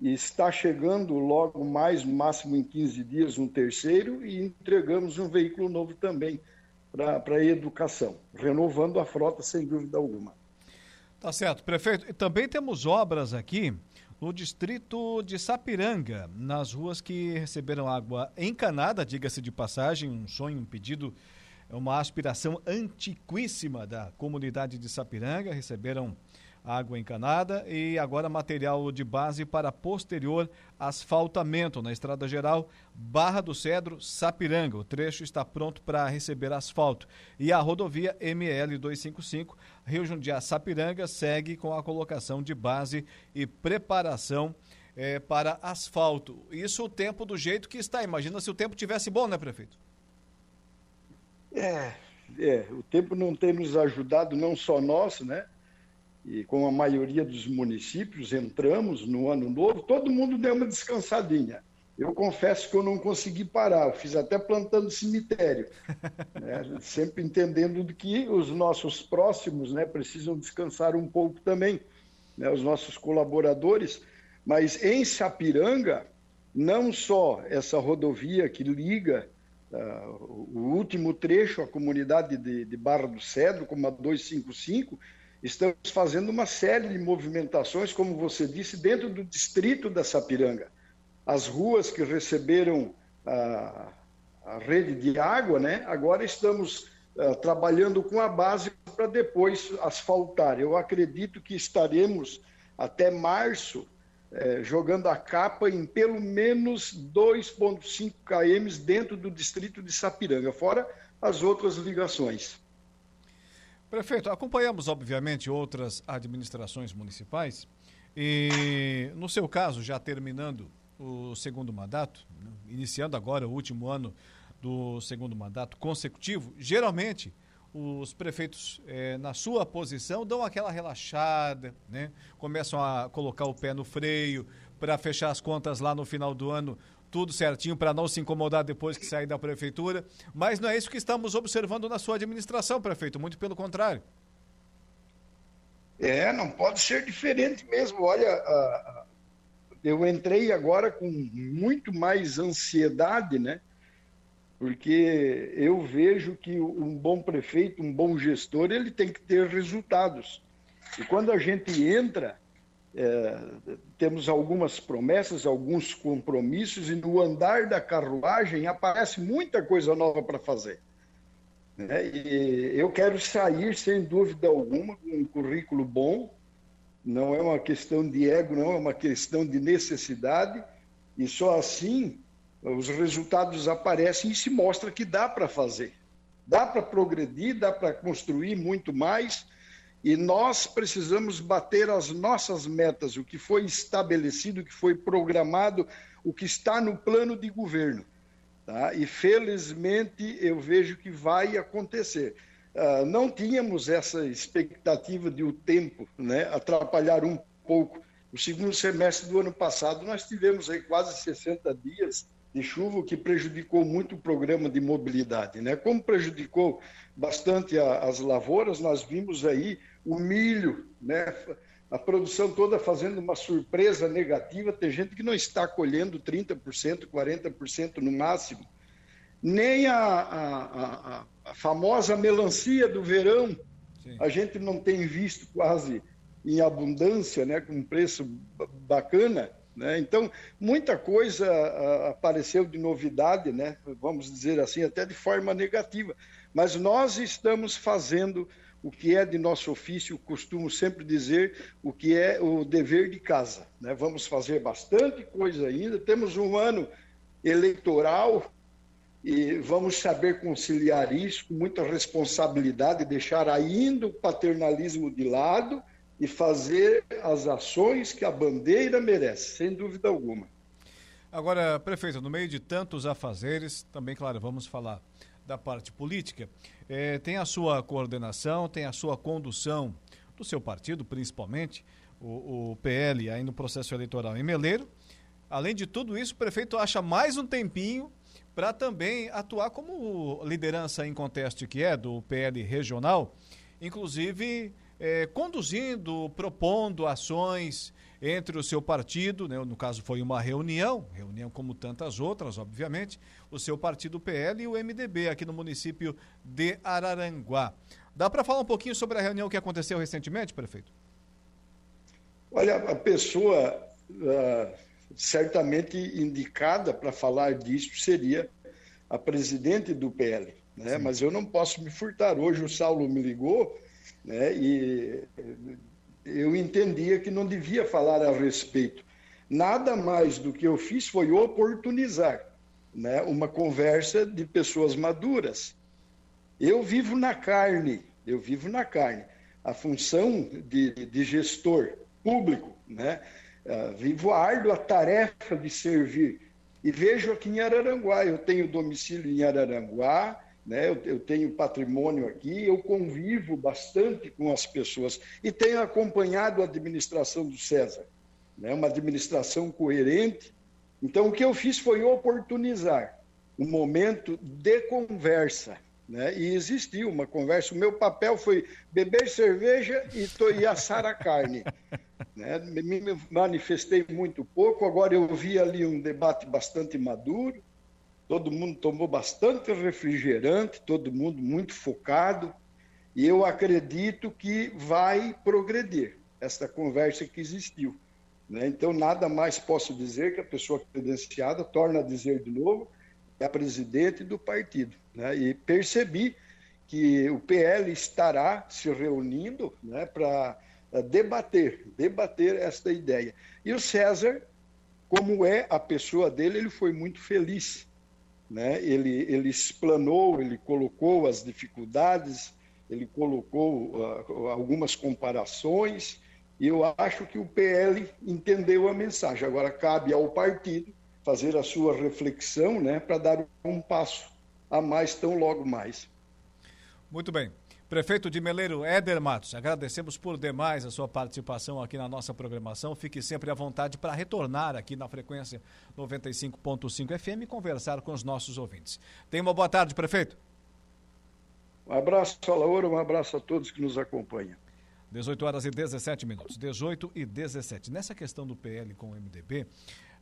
e está chegando logo mais, máximo em 15 dias, um terceiro e entregamos um veículo novo também para a educação, renovando a frota sem dúvida alguma.
Tá certo, prefeito. E também temos obras aqui no distrito de Sapiranga, nas ruas que receberam água encanada, diga-se de passagem, um sonho, um pedido, uma aspiração antiquíssima da comunidade de Sapiranga, receberam água encanada e agora material de base para posterior asfaltamento na estrada geral Barra do Cedro, Sapiranga. O trecho está pronto para receber asfalto. E a rodovia ML 255 Rio Jundiá Sapiranga segue com a colocação de base e preparação é, para asfalto. Isso o tempo do jeito que está. Imagina se o tempo tivesse bom, né, prefeito?
É, é, o tempo não tem nos ajudado, não só nós, né? E com a maioria dos municípios, entramos no ano novo, todo mundo deu uma descansadinha. Eu confesso que eu não consegui parar, eu fiz até plantando cemitério, né? sempre entendendo que os nossos próximos né, precisam descansar um pouco também, né, os nossos colaboradores. Mas em Sapiranga, não só essa rodovia que liga uh, o último trecho à comunidade de, de Barra do Cedro, como a 255, Estamos fazendo uma série de movimentações, como você disse, dentro do distrito da Sapiranga. As ruas que receberam a, a rede de água, né? agora estamos uh, trabalhando com a base para depois asfaltar. Eu acredito que estaremos até março eh, jogando a capa em pelo menos 2,5 km dentro do distrito de Sapiranga, fora as outras ligações.
Prefeito, acompanhamos, obviamente, outras administrações municipais e, no seu caso, já terminando o segundo mandato, né, iniciando agora o último ano do segundo mandato consecutivo, geralmente os prefeitos, eh, na sua posição, dão aquela relaxada, né? começam a colocar o pé no freio para fechar as contas lá no final do ano tudo certinho para não se incomodar depois que sair da prefeitura. Mas não é isso que estamos observando na sua administração, prefeito, muito pelo contrário.
É, não pode ser diferente mesmo. Olha, eu entrei agora com muito mais ansiedade, né? Porque eu vejo que um bom prefeito, um bom gestor, ele tem que ter resultados. E quando a gente entra, é, temos algumas promessas, alguns compromissos, e no andar da carruagem aparece muita coisa nova para fazer. Né? E eu quero sair, sem dúvida alguma, com um currículo bom, não é uma questão de ego, não é uma questão de necessidade, e só assim os resultados aparecem e se mostra que dá para fazer. Dá para progredir, dá para construir muito mais e nós precisamos bater as nossas metas, o que foi estabelecido, o que foi programado, o que está no plano de governo. Tá? E felizmente eu vejo que vai acontecer. Uh, não tínhamos essa expectativa de o tempo né, atrapalhar um pouco. O segundo semestre do ano passado, nós tivemos aí quase 60 dias de chuva, o que prejudicou muito o programa de mobilidade. Né? Como prejudicou bastante a, as lavouras, nós vimos aí o milho, né? a produção toda fazendo uma surpresa negativa. Tem gente que não está colhendo 30%, 40% no máximo. Nem a, a, a, a famosa melancia do verão, Sim. a gente não tem visto quase em abundância, né? com um preço bacana. Né? Então, muita coisa apareceu de novidade, né? vamos dizer assim, até de forma negativa. Mas nós estamos fazendo o que é de nosso ofício, costumo sempre dizer o que é o dever de casa. Né? Vamos fazer bastante coisa ainda, temos um ano eleitoral e vamos saber conciliar isso com muita responsabilidade, deixar ainda o paternalismo de lado e fazer as ações que a bandeira merece, sem dúvida alguma.
Agora, prefeito, no meio de tantos afazeres, também, claro, vamos falar da parte política, eh, tem a sua coordenação, tem a sua condução do seu partido, principalmente, o, o PL aí no processo eleitoral em Meleiro. Além de tudo isso, o prefeito acha mais um tempinho para também atuar como liderança em conteste que é do PL regional, inclusive eh, conduzindo, propondo ações entre o seu partido, né, no caso foi uma reunião, reunião como tantas outras, obviamente, o seu partido PL e o MDB aqui no município de Araranguá. Dá para falar um pouquinho sobre a reunião que aconteceu recentemente, prefeito?
Olha, a pessoa uh, certamente indicada para falar disso seria a presidente do PL, né? Mas eu não posso me furtar. Hoje o Saulo me ligou, né? E eu entendia que não devia falar a respeito. Nada mais do que eu fiz foi oportunizar né, uma conversa de pessoas maduras. Eu vivo na carne, eu vivo na carne. A função de, de gestor público, né, uh, vivo a árdua tarefa de servir. E vejo aqui em Araranguá, eu tenho domicílio em Araranguá, né? Eu, eu, tenho patrimônio aqui, eu convivo bastante com as pessoas e tenho acompanhado a administração do César, né? uma administração coerente. Então, o que eu fiz foi oportunizar um momento de conversa. Né? E existiu uma conversa. O meu papel foi beber cerveja e, assar a carne. né? Me manifestei muito pouco. Agora eu vi ali um debate bastante maduro todo mundo tomou bastante refrigerante, todo mundo muito focado, e eu acredito que vai progredir essa conversa que existiu. Né? Então, nada mais posso dizer que a pessoa credenciada, torna a dizer de novo, é a presidente do partido. Né? E percebi que o PL estará se reunindo né, para debater, debater esta ideia. E o César, como é a pessoa dele, ele foi muito feliz né? Ele, ele explanou, ele colocou as dificuldades, ele colocou uh, algumas comparações, e eu acho que o PL entendeu a mensagem. Agora cabe ao partido fazer a sua reflexão né, para dar um passo a mais tão logo mais.
Muito bem. Prefeito de Meleiro, Éder Matos, agradecemos por demais a sua participação aqui na nossa programação. Fique sempre à vontade para retornar aqui na frequência 95.5 FM e conversar com os nossos ouvintes. Tenha uma boa tarde, prefeito.
Um abraço, Laura, um abraço a todos que nos acompanham.
18 horas e 17 minutos. 18 e 17. Nessa questão do PL com o MDB,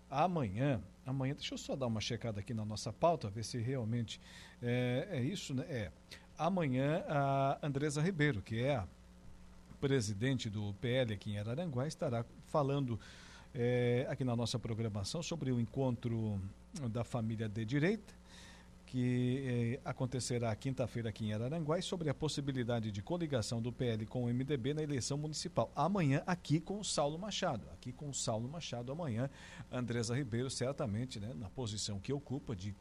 amanhã, amanhã, deixa eu só dar uma checada aqui na nossa pauta, ver se realmente é, é isso, né? É amanhã a Andresa Ribeiro, que é a presidente do PL aqui em Araranguá, estará falando é, aqui na nossa programação sobre o encontro da família de direita, que é, acontecerá quinta-feira aqui em Araranguá, e sobre a possibilidade de coligação do PL com o MDB na eleição municipal. Amanhã, aqui com o Saulo Machado. Aqui com o Saulo Machado, amanhã, Andresa Ribeiro, certamente, né, na posição que ocupa de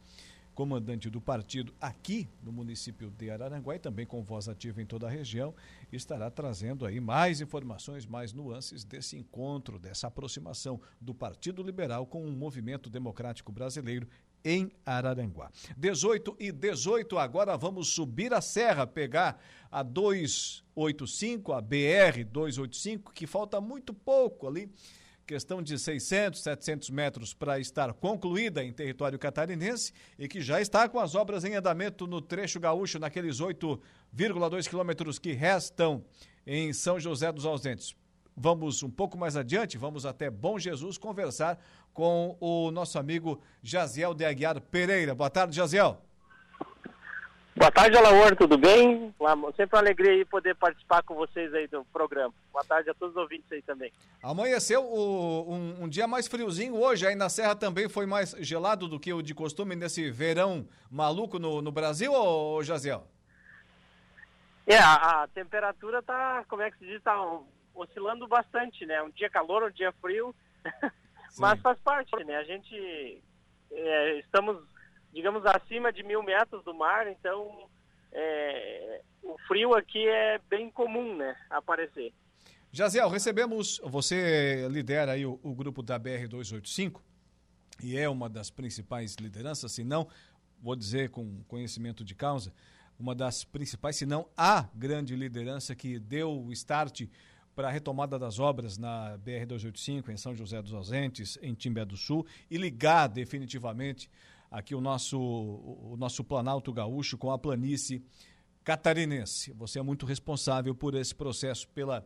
comandante do partido aqui no município de Araranguá e também com voz ativa em toda a região, estará trazendo aí mais informações, mais nuances desse encontro, dessa aproximação do Partido Liberal com o movimento democrático brasileiro em Araranguá. 18 e 18, agora vamos subir a serra, pegar a 285, a BR 285, que falta muito pouco ali questão de 600, 700 metros para estar concluída em território catarinense e que já está com as obras em andamento no trecho gaúcho, naqueles 8,2 quilômetros que restam em São José dos Ausentes. Vamos um pouco mais adiante, vamos até Bom Jesus conversar com o nosso amigo Jaziel de Aguiar Pereira. Boa tarde, Jaziel.
Boa tarde, Alaor, tudo bem? Sempre uma alegria poder participar com vocês aí do programa. Boa tarde a todos os ouvintes aí também.
Amanheceu o, um, um, dia mais friozinho hoje, aí na Serra também foi mais gelado do que o de costume nesse verão maluco no, no Brasil, ou Jaziel?
É, a, a, temperatura tá, como é que se diz, tá oscilando bastante, né? Um dia calor, um dia frio, mas faz parte, né? A gente, é, estamos digamos, acima de mil metros do mar, então é, o frio aqui é bem comum, né, aparecer.
Jaziel, recebemos, você lidera aí o, o grupo da BR-285, e é uma das principais lideranças, se não, vou dizer com conhecimento de causa, uma das principais, se não a grande liderança que deu o start para a retomada das obras na BR-285, em São José dos Ausentes, em Timbé do Sul, e ligar definitivamente aqui o nosso, o nosso Planalto Gaúcho com a planície catarinense. Você é muito responsável por esse processo, pela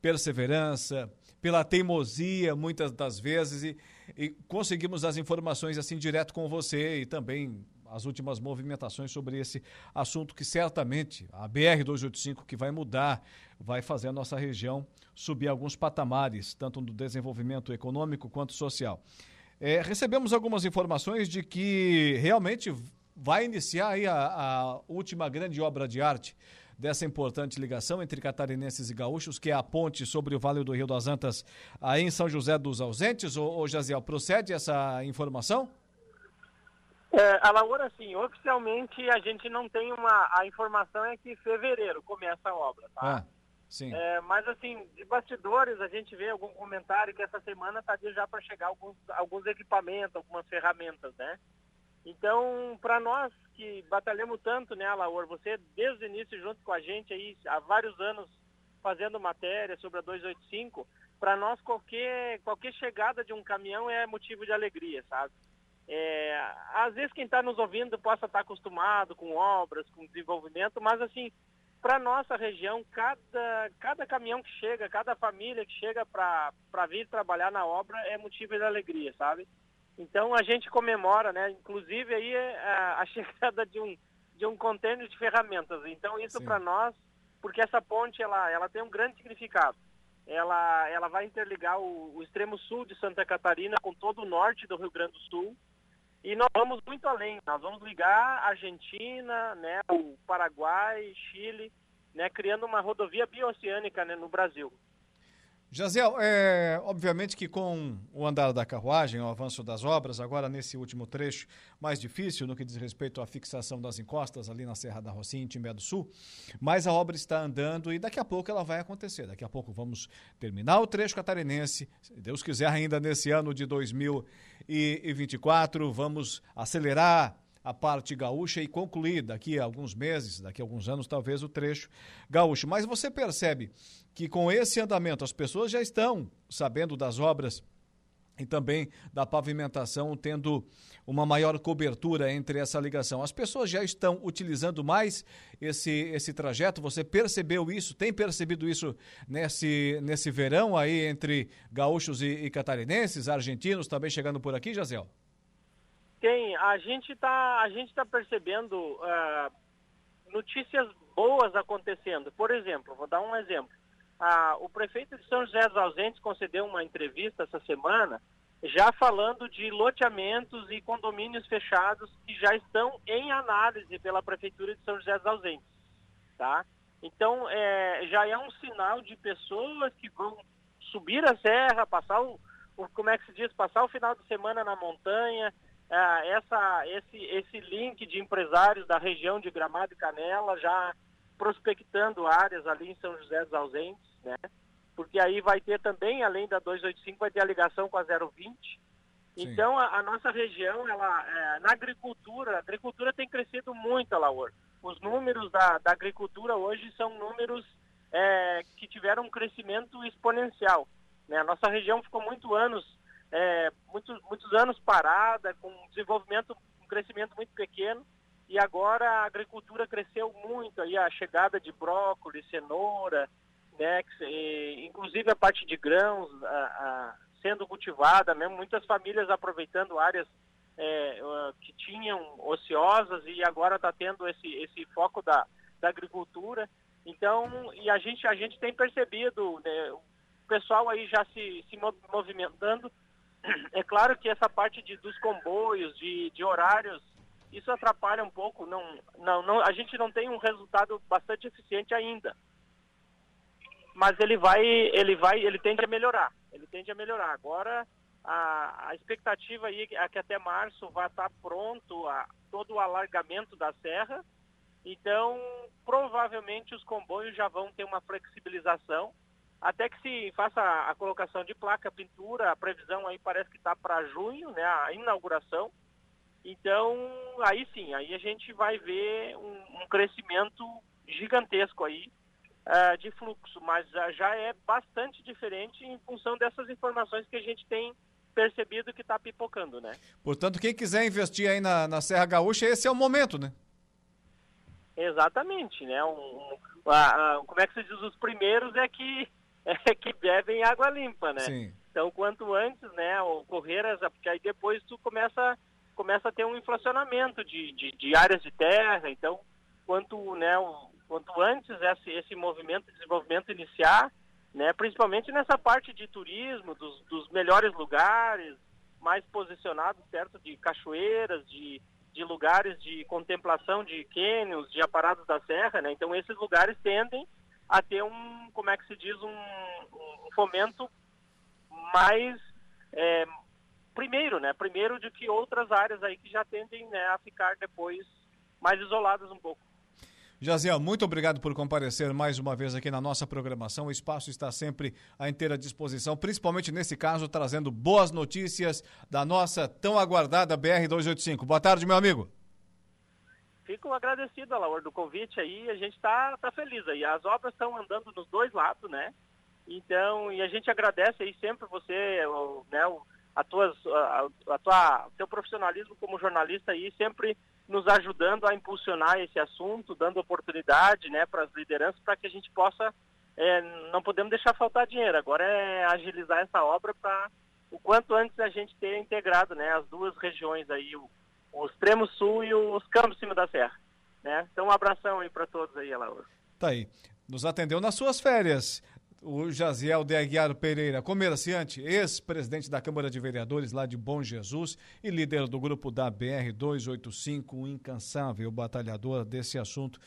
perseverança, pela teimosia, muitas das vezes, e, e conseguimos as informações assim direto com você e também as últimas movimentações sobre esse assunto que certamente a BR-285 que vai mudar, vai fazer a nossa região subir alguns patamares, tanto no desenvolvimento econômico quanto social. É, recebemos algumas informações de que realmente vai iniciar aí a, a última grande obra de arte dessa importante ligação entre catarinenses e gaúchos, que é a ponte sobre o Vale do Rio das Antas, aí em São José dos Ausentes. Ô, ô Jaziel, procede essa informação?
É, a Laura, sim, oficialmente a gente não tem uma. A informação é que fevereiro começa a obra, tá?
Ah, sim.
É, mas, assim, de bastidores, a gente vê algum comentário que essa semana está já para chegar alguns, alguns equipamentos, algumas ferramentas, né? Então, para nós que batalhamos tanto, né, Laura, você desde o início junto com a gente aí há vários anos fazendo matéria sobre a 285, para nós qualquer qualquer chegada de um caminhão é motivo de alegria, sabe? É, às vezes quem está nos ouvindo possa estar tá acostumado com obras, com desenvolvimento, mas assim, para nossa região, cada, cada caminhão que chega, cada família que chega para vir trabalhar na obra é motivo de alegria, sabe? Então a gente comemora, né? Inclusive aí é a, a chegada de um de um contêiner de ferramentas. Então isso para nós, porque essa ponte ela ela tem um grande significado. Ela ela vai interligar o, o extremo sul de Santa Catarina com todo o norte do Rio Grande do Sul. E nós vamos muito além. Nós vamos ligar a Argentina, né, o Paraguai, Chile, né, criando uma rodovia bioceânica né, no Brasil.
Jaziel, é, obviamente que com o andar da carruagem, o avanço das obras, agora nesse último trecho mais difícil no que diz respeito à fixação das encostas ali na Serra da Rocinha, em Timbé do Sul, mas a obra está andando e daqui a pouco ela vai acontecer. Daqui a pouco vamos terminar o trecho catarinense, se Deus quiser ainda nesse ano de 2024, vamos acelerar a parte gaúcha e concluir daqui a alguns meses, daqui a alguns anos, talvez o trecho gaúcho. Mas você percebe que com esse andamento as pessoas já estão sabendo das obras e também da pavimentação tendo uma maior cobertura entre essa ligação. As pessoas já estão utilizando mais esse, esse trajeto. Você percebeu isso? Tem percebido isso nesse, nesse verão aí entre gaúchos e, e catarinenses, argentinos também chegando por aqui, Jazel?
Tem, a gente está a gente tá percebendo uh, notícias boas acontecendo. Por exemplo, vou dar um exemplo. Uh, o prefeito de São José dos Ausentes concedeu uma entrevista essa semana já falando de loteamentos e condomínios fechados que já estão em análise pela prefeitura de São José dos Ausentes, tá? Então, é, já é um sinal de pessoas que vão subir a serra, passar o, o como é que se diz, passar o final de semana na montanha, é, essa, esse, esse link de empresários da região de Gramado e Canela já prospectando áreas ali em São José dos Ausentes, né? Porque aí vai ter também, além da 285, vai ter a ligação com a 020. Sim. Então, a, a, nossa região, ela, é, na agricultura, a agricultura tem crescido muito, Laor. Os números da, da agricultura hoje são números é, que tiveram um crescimento exponencial. Né? A nossa região ficou muito anos é, muitos, muitos anos parada, com um desenvolvimento, um crescimento muito pequeno, e agora a agricultura cresceu muito, aí a chegada de brócolis, cenoura, né, que, inclusive a parte de grãos a, a, sendo cultivada, mesmo muitas famílias aproveitando áreas é, que tinham ociosas e agora está tendo esse, esse foco da, da agricultura. Então, e a gente, a gente tem percebido né, o pessoal aí já se, se movimentando é claro que essa parte de, dos comboios, de, de horários, isso atrapalha um pouco. Não, não, não, a gente não tem um resultado bastante eficiente ainda. Mas ele vai, ele vai, ele tende a melhorar. Ele tende a melhorar. Agora a, a expectativa aí é que até março vai estar pronto a, todo o alargamento da serra. Então, provavelmente os comboios já vão ter uma flexibilização até que se faça a colocação de placa, pintura, a previsão aí parece que está para junho, né, a inauguração. Então, aí sim, aí a gente vai ver um, um crescimento gigantesco aí uh, de fluxo, mas já, já é bastante diferente em função dessas informações que a gente tem percebido que está pipocando, né?
Portanto, quem quiser investir aí na, na Serra Gaúcha, esse é o momento, né?
Exatamente, né? Um, um, a, a, como é que se diz? Os primeiros é que é que bebem água limpa, né? Sim. Então, quanto antes, né, ocorrer essa, porque aí depois tu começa, começa a ter um inflacionamento de, de, de áreas de terra, então, quanto, né, o, quanto antes esse, esse movimento de desenvolvimento iniciar, né, principalmente nessa parte de turismo, dos, dos melhores lugares, mais posicionados, certo, de cachoeiras, de, de lugares de contemplação de cânions, de aparados da serra, né, então esses lugares tendem a ter um, como é que se diz, um, um fomento mais é, primeiro, né? Primeiro de que outras áreas aí que já tendem né, a ficar depois mais isoladas um pouco.
Jaziel, muito obrigado por comparecer mais uma vez aqui na nossa programação. O espaço está sempre à inteira disposição, principalmente nesse caso, trazendo boas notícias da nossa tão aguardada BR-285. Boa tarde, meu amigo
fico agradecido, Laura, do convite aí. A gente está tá feliz aí. As obras estão andando nos dois lados, né? Então, e a gente agradece aí sempre você, o, né, a tuas, a, a tua, teu profissionalismo como jornalista aí, sempre nos ajudando a impulsionar esse assunto, dando oportunidade, né, para as lideranças, para que a gente possa, é, não podemos deixar faltar dinheiro. Agora é agilizar essa obra para o quanto antes a gente ter integrado, né, as duas regiões aí, o, o extremo sul e os campos cima da serra. Né? Então um abração aí para todos aí, Laura.
Tá aí. Nos atendeu nas suas férias. O Jaziel de Aguiar Pereira, comerciante, ex-presidente da Câmara de Vereadores lá de Bom Jesus e líder do grupo da BR 285, um incansável batalhador desse assunto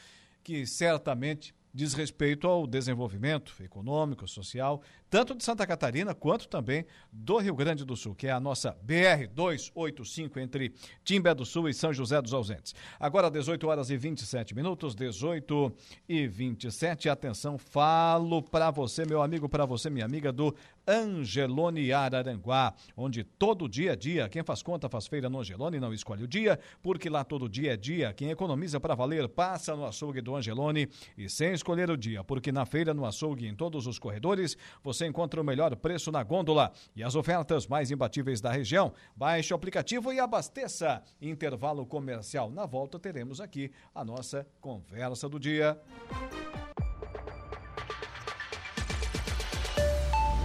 que certamente diz respeito ao desenvolvimento econômico, social, tanto de Santa Catarina quanto também do Rio Grande do Sul, que é a nossa BR 285 entre Timbé do Sul e São José dos Ausentes. Agora 18 horas e 27 minutos, 18 e 27. Atenção, falo para você, meu amigo, para você, minha amiga do Angelone Araranguá, onde todo dia é dia, quem faz conta faz feira no Angelone, não escolhe o dia, porque lá todo dia é dia. Quem economiza para valer passa no açougue do Angelone e sem escolher o dia, porque na feira, no açougue, em todos os corredores, você encontra o melhor preço na gôndola e as ofertas mais imbatíveis da região. Baixe o aplicativo e abasteça. Intervalo comercial. Na volta teremos aqui a nossa conversa do dia.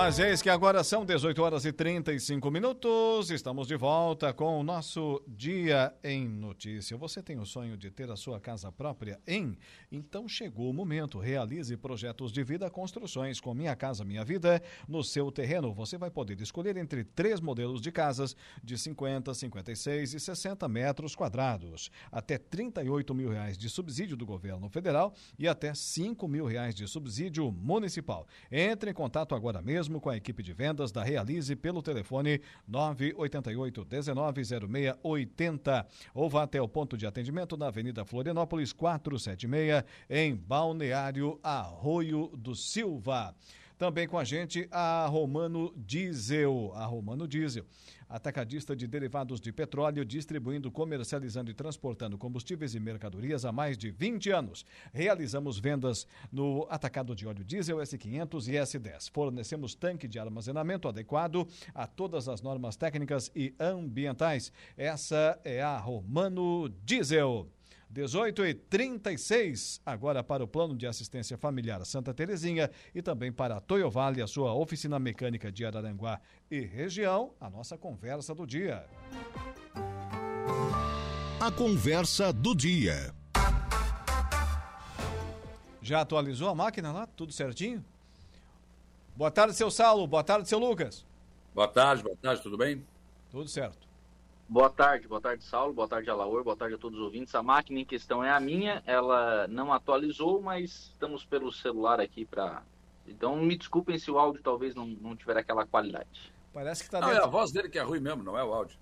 Mas eis que agora são 18 horas e 35 minutos. Estamos de volta com o nosso Dia em Notícia. Você tem o sonho de ter a sua casa própria em? Então chegou o momento. Realize projetos de vida, construções com Minha Casa Minha Vida. No seu terreno, você vai poder escolher entre três modelos de casas de 50, 56 e 60 metros quadrados. Até 38 mil reais de subsídio do governo federal e até 5 mil reais de subsídio municipal. Entre em contato agora mesmo mesmo com a equipe de vendas da Realize pelo telefone 988 190680 ou vá até o ponto de atendimento na Avenida Florianópolis 476 em Balneário Arroio do Silva. Também com a gente a Romano Diesel. A Romano Diesel, atacadista de derivados de petróleo, distribuindo, comercializando e transportando combustíveis e mercadorias há mais de 20 anos. Realizamos vendas no atacado de óleo diesel S500 e S10. Fornecemos tanque de armazenamento adequado a todas as normas técnicas e ambientais. Essa é a Romano Diesel. 18 e 36 agora para o Plano de Assistência Familiar Santa Terezinha e também para a Toyo Vale, a sua oficina mecânica de Araranguá e região, a nossa conversa do dia.
A conversa do dia.
Já atualizou a máquina lá? Tudo certinho? Boa tarde, seu Saulo. Boa tarde, seu Lucas.
Boa tarde, boa tarde, tudo bem?
Tudo certo.
Boa tarde, boa tarde, Saulo, boa tarde, Alaor, boa tarde a todos os ouvintes. A máquina em questão é a minha, ela não atualizou, mas estamos pelo celular aqui para. Então me desculpem se o áudio talvez não, não tiver aquela qualidade.
Parece que tá
Não,
dentro.
é a voz dele que é ruim mesmo, não é o áudio.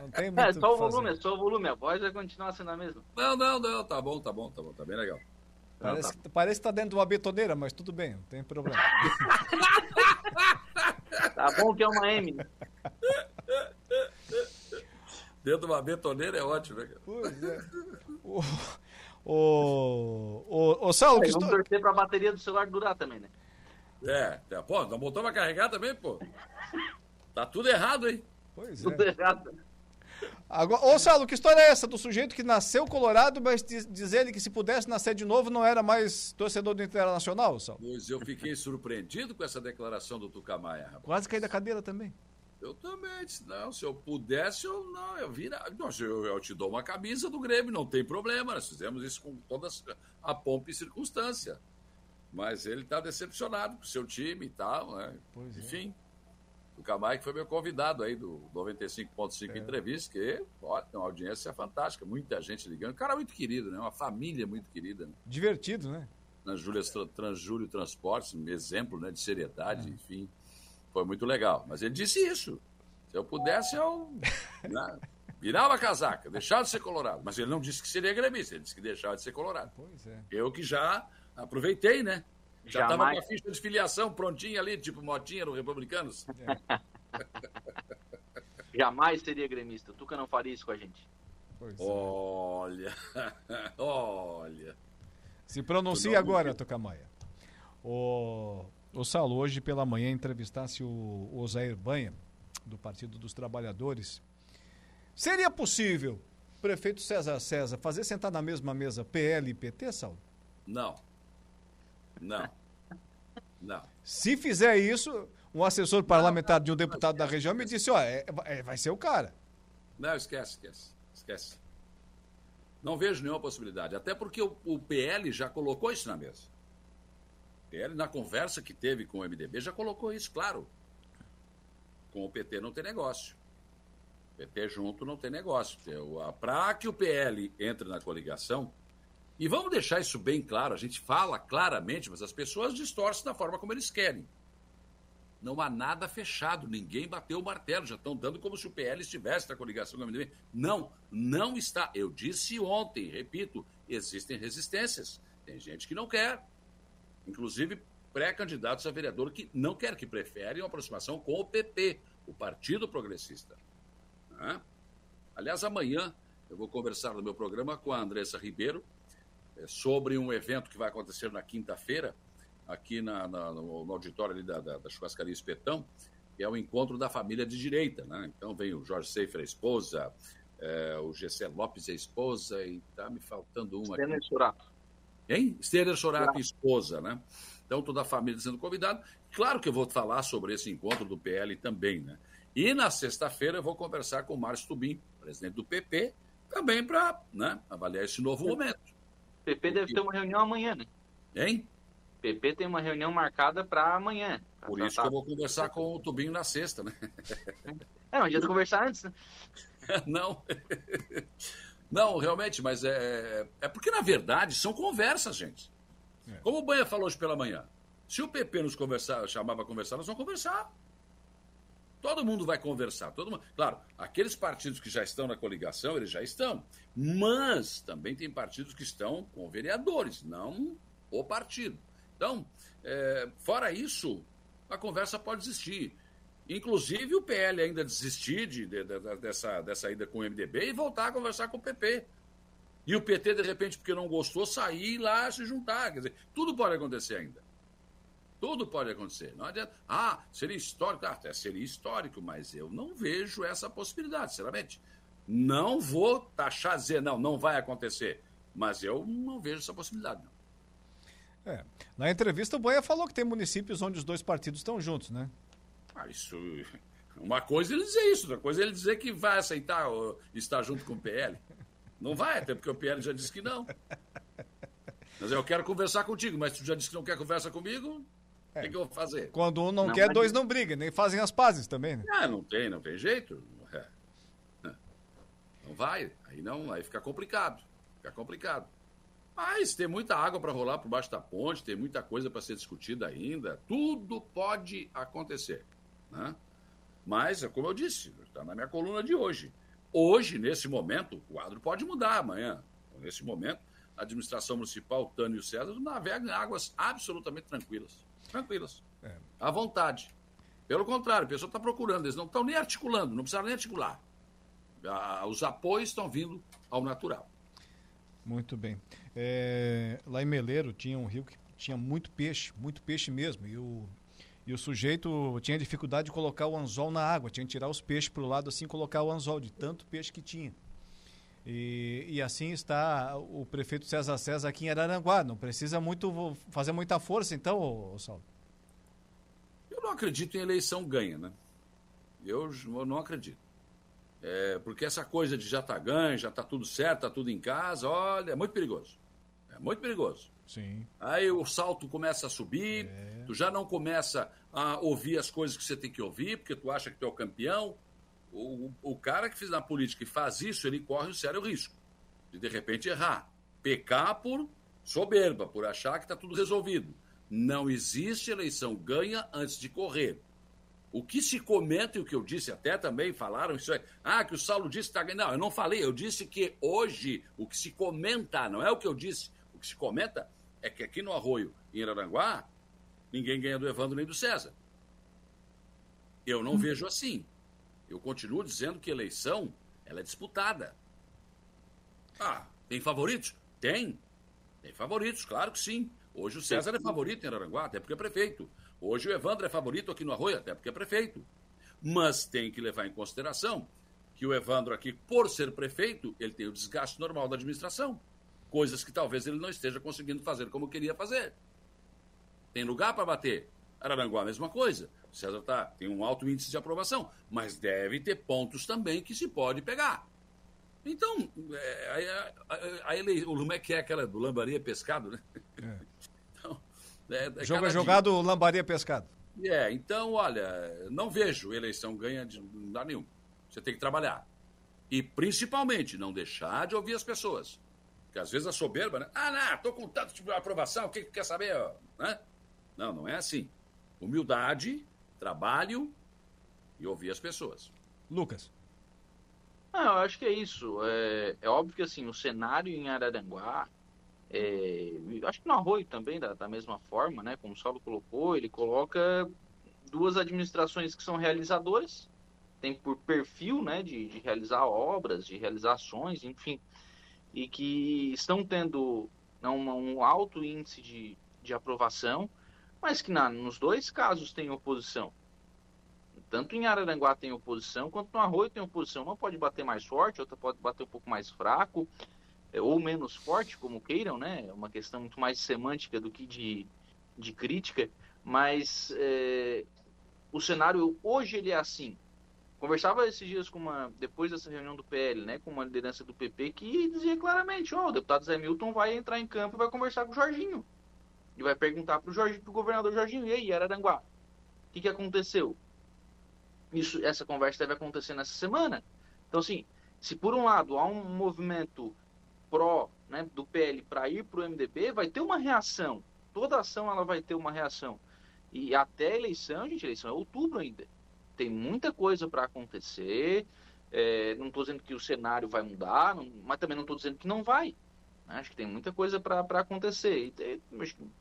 Não tem muito
É,
o
só o
que fazer.
volume, é só o volume, a voz vai continuar sendo a mesma.
Não, não, não, tá bom, tá bom, tá bom, tá bem legal.
Parece, que, parece que tá dentro de uma betoneira, mas tudo bem, não tem problema.
Tá bom que é uma M.
Dentro de uma betoneira é ótimo, né, cara?
Pois é. O, o, o, o Saulo, que estou...
torcer pra bateria do celular durar também, né?
É, é, pô, não botou pra carregar também, pô. Tá tudo errado, hein?
Pois
Tudo
é.
errado.
Agora, ô Saulo, que história é essa do sujeito que nasceu colorado, mas diz, diz ele que se pudesse nascer de novo não era mais torcedor do Internacional, Saulo?
Pois eu fiquei surpreendido com essa declaração do Tucamaia, rapaz.
Quase caí da cadeira também.
Eu também disse, não, se eu pudesse, eu não, eu vira. Eu, eu te dou uma camisa do Grêmio, não tem problema. Nós fizemos isso com toda a pompa e circunstância. Mas ele está decepcionado com o seu time e tal, né?
Pois é.
Enfim. O Camai que foi meu convidado aí do 95.5
É.
Entrevista, que, olha, tem uma audiência fantástica, muita gente ligando. Um cara muito querido, né? Uma família muito querida, né?
Divertido, né?
na Júlia Tra- Transjúlio Transportes, um exemplo né, de seriedade,
É.
enfim. Foi muito legal. Mas ele disse isso. Se eu pudesse, eu né, virava a casaca, deixava de ser colorado. Mas ele não disse que seria gremista, ele disse que deixava de ser colorado.
Pois é.
Eu que já aproveitei, né? Já estava
Jamais.
com a ficha de filiação prontinha ali, tipo motinha no Republicanos.
Jamais seria gremista. O Tuca não faria isso com a gente.
Pois é.
Olha, olha.
Se pronuncia agora. Tocamaia. O, o Saulo, hoje pela manhã, entrevistasse o, Osair Banha, do Partido dos Trabalhadores. Seria possível, prefeito César César, fazer sentar na mesma mesa PL e PT, Saulo?
Não. Não. Não.
Se fizer isso, um assessor parlamentar de um deputado da região me disse, ó, é- é- vai ser o cara.
Não, esquece, esquece. Esquece. Não vejo nenhuma possibilidade. Até porque o, o PL já colocou isso na mesa. O PL, na conversa que teve com o MDB, já colocou isso, claro. Com o PT não tem negócio. PT junto não tem negócio. Para que o PL entre na coligação, e vamos deixar isso bem claro, a gente fala claramente, mas as pessoas distorcem da forma como eles querem. Não há nada fechado, ninguém bateu o martelo, já estão dando como se o PL estivesse na coligação com o MDB. Não, não está. Eu disse ontem, repito, existem resistências. Tem gente que não quer. Inclusive pré-candidatos a vereador que não quer, que preferem uma aproximação com o PP, o Partido Progressista. Né? Aliás, amanhã eu vou conversar no meu programa com a Andressa Ribeiro eh, sobre um evento que vai acontecer na quinta-feira, aqui na- na- no, auditório ali da, da, da Churrascaria Espetão, que é o encontro da família de direita. Né? Então vem o Jorge Seifer, a esposa, eh, o Gessé Lopes, a esposa, e está me faltando uma
Stener
aqui.
Sorato.
Hein? Stener Sorato, esposa, né? Então, toda a família sendo convidada. Claro que eu vou falar sobre esse encontro do PL também, né? E na sexta-feira eu vou conversar com o Márcio Tubim, presidente do PP, também para né, avaliar esse novo momento.
O PP deve ter uma reunião amanhã, né?
Hein?
O PP tem uma reunião marcada para amanhã. pra
Por isso que
tratar-
eu vou conversar com o Tubinho na sexta, né?
É, não adianta conversar antes, né?
Não. Não, realmente, mas é, é porque, na verdade, são conversas, gente. Como o Banha falou hoje pela manhã, se o PP nos conversar, chamar para conversar, nós vamos conversar. Todo mundo vai conversar. Todo mundo... Claro, aqueles partidos que já estão na coligação, eles já estão. Mas também tem partidos que estão com vereadores, não o partido. Então, é, fora isso, a conversa pode existir. Inclusive o PL ainda desistir de, de- de- dessa, dessa ida com o MDB e voltar a conversar com o PP. E o PT, de repente, porque não gostou, sair lá se juntar. Quer dizer, tudo pode acontecer ainda. Tudo pode acontecer. Não adianta. Ah, seria histórico. Ah, seria histórico, mas eu não vejo essa possibilidade, sinceramente. Não vou taxar, dizer, não, não vai acontecer. Mas eu não vejo essa possibilidade, não.
É. Na entrevista, o Banha falou que tem municípios onde os dois partidos estão juntos, né?
Ah, isso. Uma coisa é ele dizer isso, outra coisa é ele dizer que vai aceitar estar junto com o PL. Não vai, até porque o PL já disse que não. Mas eu quero conversar contigo, mas tu já disse que não quer conversa comigo? O que, que eu vou fazer?
Quando um não, não quer, dois não brigam, nem fazem as pazes também, né?
Ah, não tem, não tem jeito. É. Não vai, aí não, aí fica complicado. Fica complicado. Mas tem muita água para rolar por baixo da ponte, tem muita coisa para ser discutida ainda. Tudo pode acontecer. Né? Mas, é como eu disse, está na minha coluna de hoje. Hoje, nesse momento, o quadro pode mudar amanhã. Nesse momento, a administração municipal, Tânio e o César, navegam em águas absolutamente tranquilas. Tranquilas. É. À vontade. Pelo contrário, a pessoa está procurando, eles não estão nem articulando, não precisaram nem articular. Os apoios estão vindo ao natural.
Muito bem. É, lá em Meleiro tinha um rio que tinha muito peixe, muito peixe mesmo. E o, e o sujeito tinha dificuldade de colocar o anzol na água, tinha que tirar os peixes para o lado assim colocar o anzol, de tanto peixe que tinha. E, e assim está o prefeito César César aqui em Araranguá. Não precisa muito fazer muita força, então, ô, ô Saulo?
Eu não acredito em eleição ganha, né? Eu, eu não acredito. É, porque essa coisa de já tá ganho, já tá tudo certo, tá tudo em casa, olha, é muito perigoso. É muito perigoso.
Sim.
Aí o salto começa a subir, é. tu já não começa a ouvir as coisas que você tem que ouvir, porque tu acha que tu é o campeão. O, o cara que fez na política e faz isso, ele corre um sério risco de de repente errar. Pecar por soberba, por achar que está tudo resolvido. Não existe eleição ganha antes de correr. O que se comenta e o que eu disse até também falaram isso aí. Ah, que o Saulo disse que está ganhando. Não, eu não falei. Eu disse que hoje o que se comenta, não é o que eu disse. Que se comenta é que aqui no Arroio, em Araranguá, ninguém ganha do Evandro nem do César. Eu não hum. vejo assim. Eu continuo dizendo que eleição ela é disputada. Ah, tem favoritos? Tem. Tem favoritos, claro que sim. Hoje o César é favorito em Araranguá, até porque é prefeito. Hoje o Evandro é favorito aqui no Arroio, até porque é prefeito. Mas tem que levar em consideração que o Evandro aqui, por ser prefeito, ele tem o desgaste normal da administração. Coisas que talvez ele não esteja conseguindo fazer como queria fazer. Tem lugar para bater. Araranguá, a mesma coisa. O César tá, tem um alto índice de aprovação, mas deve ter pontos também que se pode pegar. Então, é, a, a, a, ele, o Lumé que é aquela do lambaria pescado, né? É.
É, é Jogo é jogado, dia. lambaria pescado.
É, então, olha, não vejo eleição ganha de lugar nenhum. Você tem que trabalhar. E, principalmente, não deixar de ouvir as pessoas. Porque, às vezes, a soberba, né? Ah, não, tô com tanto de aprovação, o que, que quer saber? Né? Não, não é assim. Humildade, trabalho e ouvir as pessoas.
Lucas.
Não, eu acho que é isso. É, é óbvio que, assim, o cenário em Araranguá é, acho que no Arroio também, da, da, mesma forma, né? Como o Saulo colocou, ele coloca duas administrações que são realizadoras, tem por perfil, né, de, de realizar obras, de realizar ações, enfim, e que estão tendo um, um alto índice de, de aprovação, mas que na, nos dois casos tem oposição. Tanto em Araranguá tem oposição, quanto no Arroio tem oposição. Uma pode bater mais forte, outra pode bater um pouco mais fraco. É, ou menos forte, como queiram, né? É uma questão muito mais semântica do que de, de crítica, mas é, o cenário hoje ele é assim. Conversava esses dias com uma, depois dessa reunião do PL, né, com uma liderança do PP que dizia claramente, ó, oh, o deputado Zé Milton vai entrar em campo e vai conversar com o Jorginho. E vai perguntar pro, Jorge, pro governador Jorginho, e aí, Araranguá, o que, que aconteceu? Isso, essa conversa deve acontecer nessa semana. Então, assim, se por um lado há um movimento pró né, do PL para ir para o MDB, vai ter uma reação. Toda ação ela vai ter uma reação. E até a eleição, gente, a eleição é outubro ainda. Tem muita coisa para acontecer. É, não estou dizendo que o cenário vai mudar, não, mas também não estou dizendo que não vai. Acho que tem muita coisa para acontecer. E,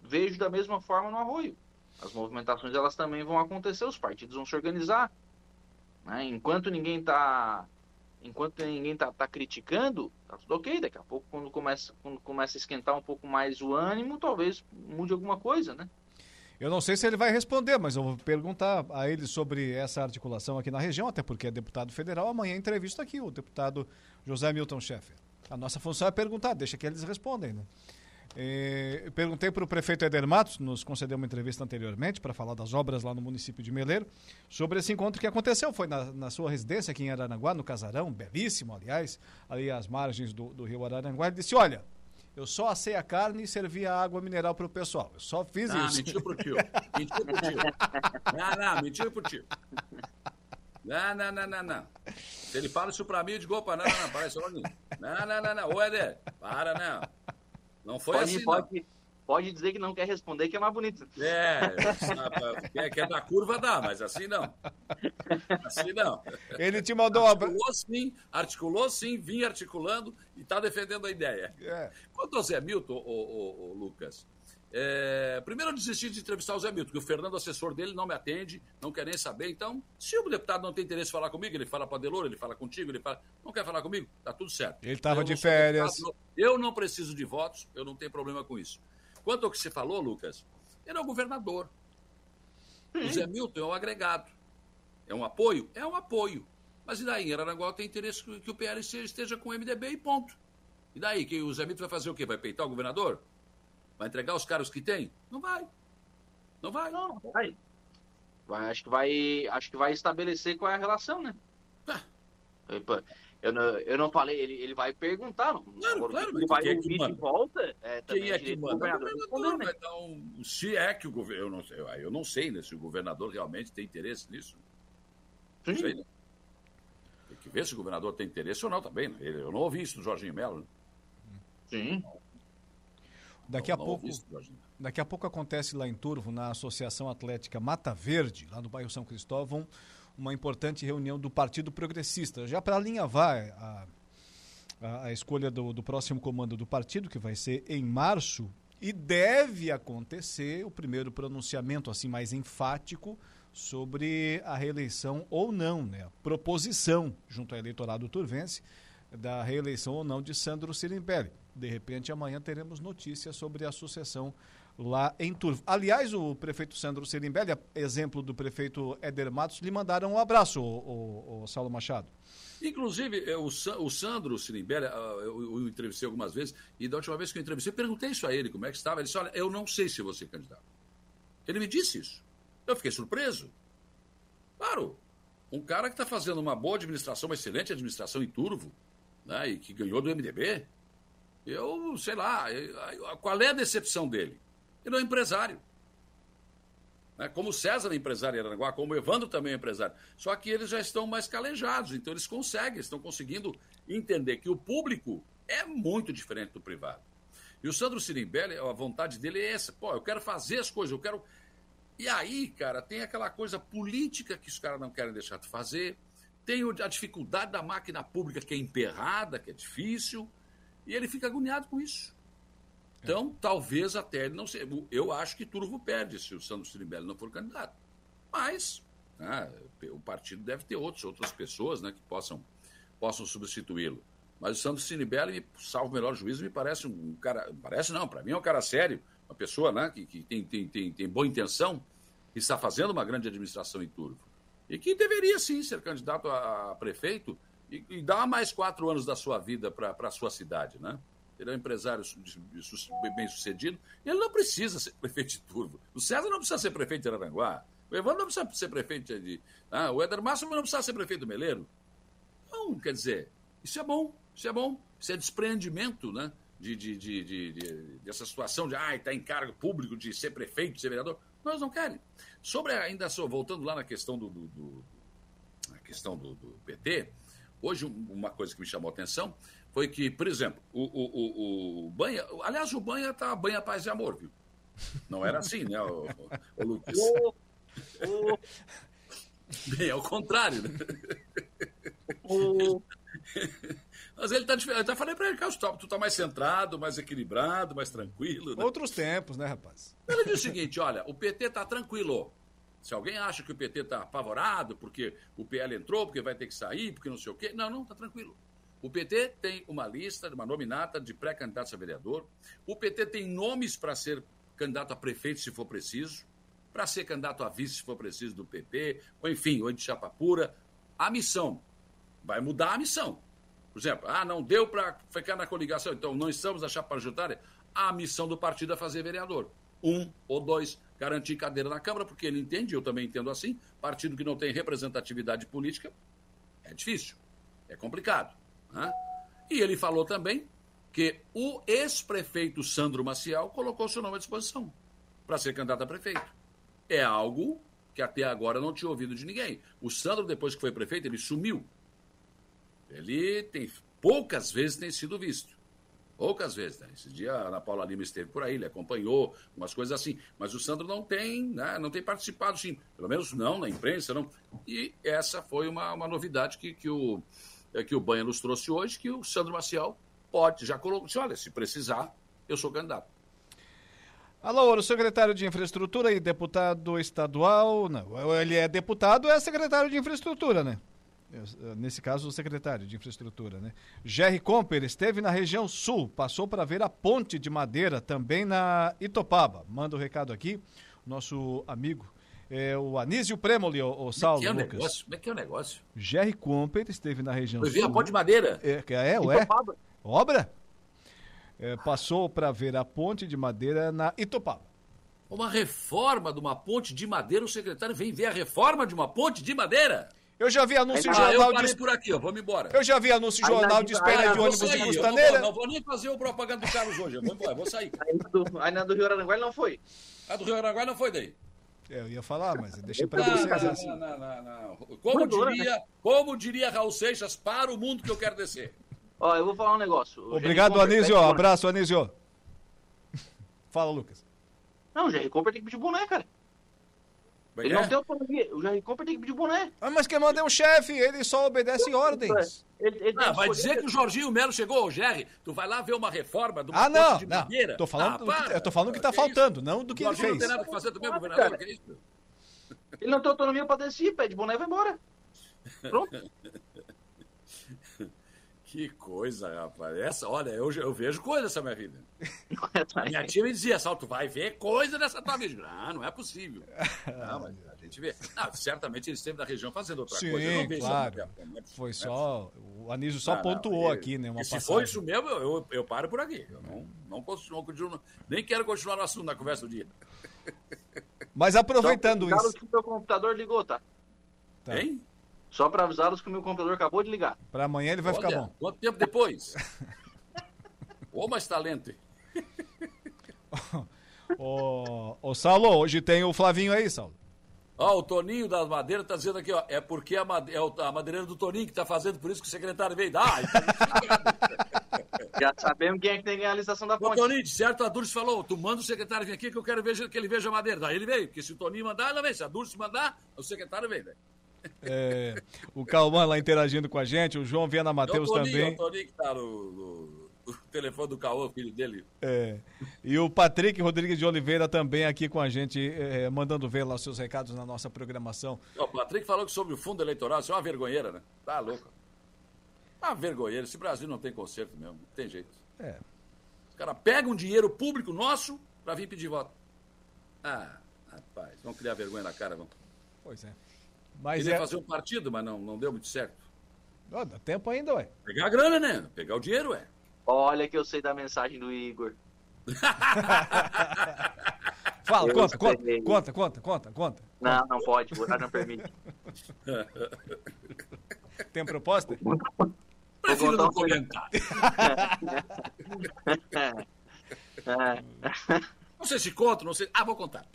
vejo da mesma forma no arroio. As movimentações elas também vão acontecer, os partidos vão se organizar. Né? Enquanto ninguém está enquanto ninguém tá, tá, criticando, tá tudo ok. Daqui a pouco, quando começa, quando começa a esquentar um pouco mais o ânimo, talvez mude alguma coisa, né?
Eu não sei se ele vai responder, mas eu vou perguntar a ele sobre essa articulação aqui na região, até porque é deputado federal. Amanhã entrevista aqui o deputado José Milton Schaeffer. A nossa função é perguntar, deixa que eles respondem, né? Eh, perguntei para o prefeito Eder Matos, nos concedeu uma entrevista anteriormente para falar das obras lá no município de Meleiro, sobre esse encontro que aconteceu. Foi na, na sua residência aqui em Araranguá, no Casarão, belíssimo, aliás, ali às margens do, do rio Araranguá. Ele disse: Olha, eu só assei a carne e servi a água mineral para o pessoal. Eu só fiz
ah,
isso.
Mentiu pro tio. Mentiu por tio. Não, não, mentiu por tio. Não, não, não, não, não. Se ele fala isso pra mim, eu digo, opa, não, não, não, para, só um Não, não, não, não. Ô, Éder, para, não. Não foi
pode,
assim,
pode,
não.
Pode dizer que não quer responder, que é mais bonito.
É, quer, quer dar curva, dá, mas assim não. Assim não.
Ele te mandou uma...
Articulou sim, articulou sim, vinha articulando e está defendendo a ideia.
É.
Quanto ao Zé Milton, ô, ô, ô, Lucas, é, primeiro eu desisti de entrevistar o Zé Milton, porque o Fernando, assessor dele, não me atende, não quer nem saber. Então, se o deputado não tem interesse em falar comigo, ele fala para a Delor, ele fala contigo, ele fala. Não quer falar comigo? Tá tudo certo.
Ele estava de férias.
deputado, eu não preciso de votos, eu não tenho problema com isso. Quanto ao que você falou, Lucas, ele é o governador. O Zé Milton é um agregado. É um apoio? É um apoio. Mas e daí? Em Araranguá tem interesse que o PL esteja com o MDB e ponto. E daí? Que o Zé Milton vai fazer o quê? Vai peitar o governador? Vai entregar os caras que tem? Não vai. Não vai.
Não, vai. Vai, acho que vai, acho que vai estabelecer qual é a relação, né?
Ah.
Eu não, eu não falei, ele, ele vai perguntar. Não.
Claro,
Agora,
claro,
ele
mas
vai
quem é que
ouvir de volta. É, também
Quem é que
direito do
manda? O
governador né?
vai dar um... Se é que o governo... Eu não sei, eu não sei né, se o governador realmente tem interesse nisso. Não sei, né? Tem que ver se o governador tem interesse ou não também. Né? Eu não ouvi isso do Jorginho Melo. Né?
Sim.
Daqui
Não-
a pouco,
ouvi isso
daqui a pouco acontece lá em Turvo, na Associação Atlética Mata Verde, lá no bairro São Cristóvão, uma importante reunião do Partido Progressista. Já para alinhavar a, a, a escolha do, do próximo comando do partido, que vai ser em março, e deve acontecer o primeiro pronunciamento assim mais enfático sobre a reeleição ou não, né? A proposição junto ao eleitorado turvense da reeleição ou não de Sandro Sirimpelli. De repente, amanhã teremos notícias sobre a sucessão lá em Turvo. Aliás, o prefeito Sandro Sirimbelli, a exemplo do prefeito Éder Matos, lhe mandaram um abraço, o, o, o Saulo Machado.
Inclusive, eh, o, Sa- o Sandro Sirimbelli, ah, eu, eu entrevistei algumas vezes, e da última vez que eu entrevistei, eu perguntei isso a ele, como é que estava. Ele disse, olha, eu não sei se vou ser candidato. Ele me disse isso. Eu fiquei surpreso. Claro, um cara que está fazendo uma boa administração, uma excelente administração em Turvo, né, e que ganhou do MDB, eu, sei lá, qual é a decepção dele? Ele é um empresário. Né? Como o César é empresário em Aranaguá, como o Evandro também é empresário. Só que eles já estão mais calejados, então eles conseguem, estão conseguindo entender que o público é muito diferente do privado. E o Sandro Sirimbelli, a vontade dele é essa. Pô, eu quero fazer as coisas, eu quero. E aí, cara, tem aquela coisa política que os caras não querem deixar de fazer. Tem a dificuldade da máquina pública que é emperrada, que é difícil. E ele fica agoniado com isso. Então, talvez até ele não seja. Eu acho que Turvo perde se o Sandro Sirimbelli não for candidato. Mas né, o partido deve ter outros, outras pessoas né, que possam, possam substituí-lo. Mas o Sandro Sirimbelli, salvo o melhor juízo, me parece um cara. Parece não, para mim é um cara sério, uma pessoa né, que, que tem, tem, tem, tem boa intenção, que está fazendo uma grande administração em Turvo. E que deveria sim ser candidato a, a prefeito e, e dar mais quatro anos da sua vida para a sua cidade, né? Ele é um empresário bem sucedido. Ele não precisa ser prefeito de Turvo. O César não precisa ser prefeito de Araranguá. O Evandro não precisa ser prefeito de. Ah, o Éder Máximo não precisa ser prefeito do Meleiro. Não, quer dizer, isso é bom. Isso é bom. Isso é desprendimento, né? De, de, de, de- de- dessa situação de, ah, está em cargo público de ser prefeito, de ser vereador. Nós não querem. Sobre ainda só, voltando lá na questão do, do- do- na questão do, do PT, hoje um- uma coisa que me chamou a atenção foi que, por exemplo, o, o, o, o Banha, aliás, o Banha tá Banha Paz e Amor, viu? Não era assim, né, o, o- o Lucas?
Ô,
Bem, ao contrário, né?
ô,
Mas ele tá diferente. Eu até falei pra ele, Carlos, tu tá- tu tá mais centrado, mais equilibrado, mais tranquilo. Né?
Outros tempos, né, rapaz?
Ele disse o seguinte: olha, o PT tá tranquilo. Se alguém acha que o PT tá apavorado porque o PL entrou, porque vai ter que sair, porque não sei o quê. Não, não, tá tranquilo. O PT tem uma lista, uma nominata de pré-candidatos a vereador. O PT tem nomes para ser candidato a prefeito, se for preciso, para ser candidato a vice, se for preciso, do PP, ou enfim, ou de chapa pura. A missão vai mudar a missão. Por exemplo, ah, não deu para ficar na coligação, então não estamos na chapa majoritária. A missão do partido é fazer vereador. Um ou dois, garantir cadeira na Câmara, porque ele entende, eu também entendo assim, partido que não tem representatividade política é difícil, é complicado. Né? E ele falou também que o ex-prefeito Sandro Maciel colocou seu nome à disposição para ser candidato a prefeito. é algo que até agora não tinha ouvido de ninguém. O Sandro, depois que foi prefeito, ele sumiu. Ele tem poucas vezes tem sido visto. Poucas vezes. Né? Esse dia a Ana Paula Lima esteve por aí, ele acompanhou, umas coisas assim. Mas o Sandro não tem, né? não tem participado, sim. Pelo menos não na imprensa, não. E essa foi uma, uma novidade que, que, o, que o Banha nos trouxe hoje, que o Sandro Maciel pode, já colocou, disse, olha, se precisar, eu sou candidato.
Alô, o secretário de Infraestrutura e deputado estadual. Não, ele é deputado, é secretário de Infraestrutura, né? Nesse caso, o secretário de Infraestrutura, né? Jerry Comper esteve na região sul, passou para ver a ponte de madeira também na Itopaba. Manda o um recado aqui, nosso amigo, é o Anísio Premoli, o, o Saulo
Como é que é o
Lucas.
negócio? Como é que é o negócio?
Jerry Comper esteve na região
Foi ver a ponte de madeira?
É, é, ué?
Itopaba.
Obra? É, passou para ver a ponte de madeira na Itopaba.
Uma reforma de uma ponte de madeira, o secretário vem ver a reforma de uma ponte de madeira?
Eu já vi anúncio em
ah,
jornal
eu parei
de...
por aqui, ó, vamos embora.
Eu já vi anúncio em jornal de espera de ônibus
sair,
de
eu
Costaneira.
Não vou, não vou nem fazer o propaganda do Carlos hoje, eu vou embora, vou sair.
Aí na do Rio Aranguá ele não foi.
A do Rio Aranguá não foi daí.
É, eu ia falar, mas deixei para
Não,
vocês
não,
assim.
não, não, não, não. Como diria, como diria Raul Seixas, para o mundo que eu quero descer.
Ó, eu vou falar um negócio. O
Obrigado, Anísio. Abraço, Anísio. Fala, Lucas.
Não, o Jerry Comper tem que pedir boné, cara.
É
Ele
que
não
é?
tem autonomia. O Jerry Comper tem que pedir boné.
Ah, mas quem manda é o chefe, ele só obedece ordens.
Ele, ele tem
Ah, vai dizer que o Jorginho Melo chegou, ô Jerry, tu vai lá ver uma reforma uma
Ah, não,
de
não.
madeira.
Tô falando,
Ah,
do que, eu tô falando do que tá
Que
faltando, não do que
O
ele
Jorginho não
fez.
tem nada que fazer também, governador,
cara.
que é isso?
Ele não tem autonomia pra descer, pede boné e vai embora. Pronto.
Que coisa, rapaz. Essa, olha, eu, eu vejo coisa nessa minha vida. A minha tia me dizia, Sal, tu vai ver coisa nessa tua vida. Ah, não é possível. Não, mas a gente vê. Não, certamente ele esteve na região fazendo outra
Sim,
coisa. Eu não vejo
claro.
essa mulher, não é possível,
Foi
não
só. O Anísio só
Não, não,
pontuou
ele-
aqui, né? Uma
e se
passagem.
for isso mesmo, eu, eu, eu paro por aqui. Eu não, não, continuo, continuo- nem quero continuar no assunto na conversa do dia.
Mas aproveitando
pra
isso,
avisá-los que o meu computador ligou, tá?
Tá.
Hein?
Só pra avisá-los que o meu computador acabou de ligar.
pra amanhã ele vai
Olha,
ficar bom.
Quanto tempo depois? Ô, mais talento. hein?
Ô, ô, Saulo, hoje tem o Flavinho aí, Saulo.
Ó, o Toninho da Madeira tá dizendo aqui, ó, é porque a, made- é a madeireira do Toninho que tá fazendo, por isso que o secretário veio. Ah, então,
Já sabemos quem é que tem que ganhar a licitação da
Ô,
ponte.
Toninho, de certo, a Dulce falou, tu manda o secretário vir aqui que eu quero ver, que ele veja a madeira. Daí ele veio, porque se o Toninho mandar, ela vem. Se a Dulce mandar, o secretário vem, né?
É, o Calman lá interagindo com a gente, o João Viana
É
Matheus
é
também.
o Toninho que tá no, no- no telefone do Caô, filho dele.
É, e o Patrick Rodrigues de Oliveira também aqui com a gente, é, mandando ver lá os seus recados na nossa programação.
O Patrick falou que sobre o fundo eleitoral, isso é uma vergonheira, né? Tá louco. Uma vergonheira. Esse Brasil não tem conserto mesmo, não tem jeito.
É.
Os caras pegam dinheiro público nosso pra vir pedir voto. Ah, rapaz, vamos criar vergonha na cara, vamos.
Pois é. Mas
Queria
é.
fazer um partido, mas não, não deu muito certo.
Dá tempo ainda, ué.
Pegar a grana, né? Pegar o dinheiro, ué.
Olha que eu sei da mensagem do Igor.
Fala,
Eu
conta, conta,
esperei.
conta, conta, conta, conta.
Não, não pode, o horário não permite.
Tem proposta?
Prefiro não
um
comentar.
É.
Não sei se conto, não sei. Ah, vou contar.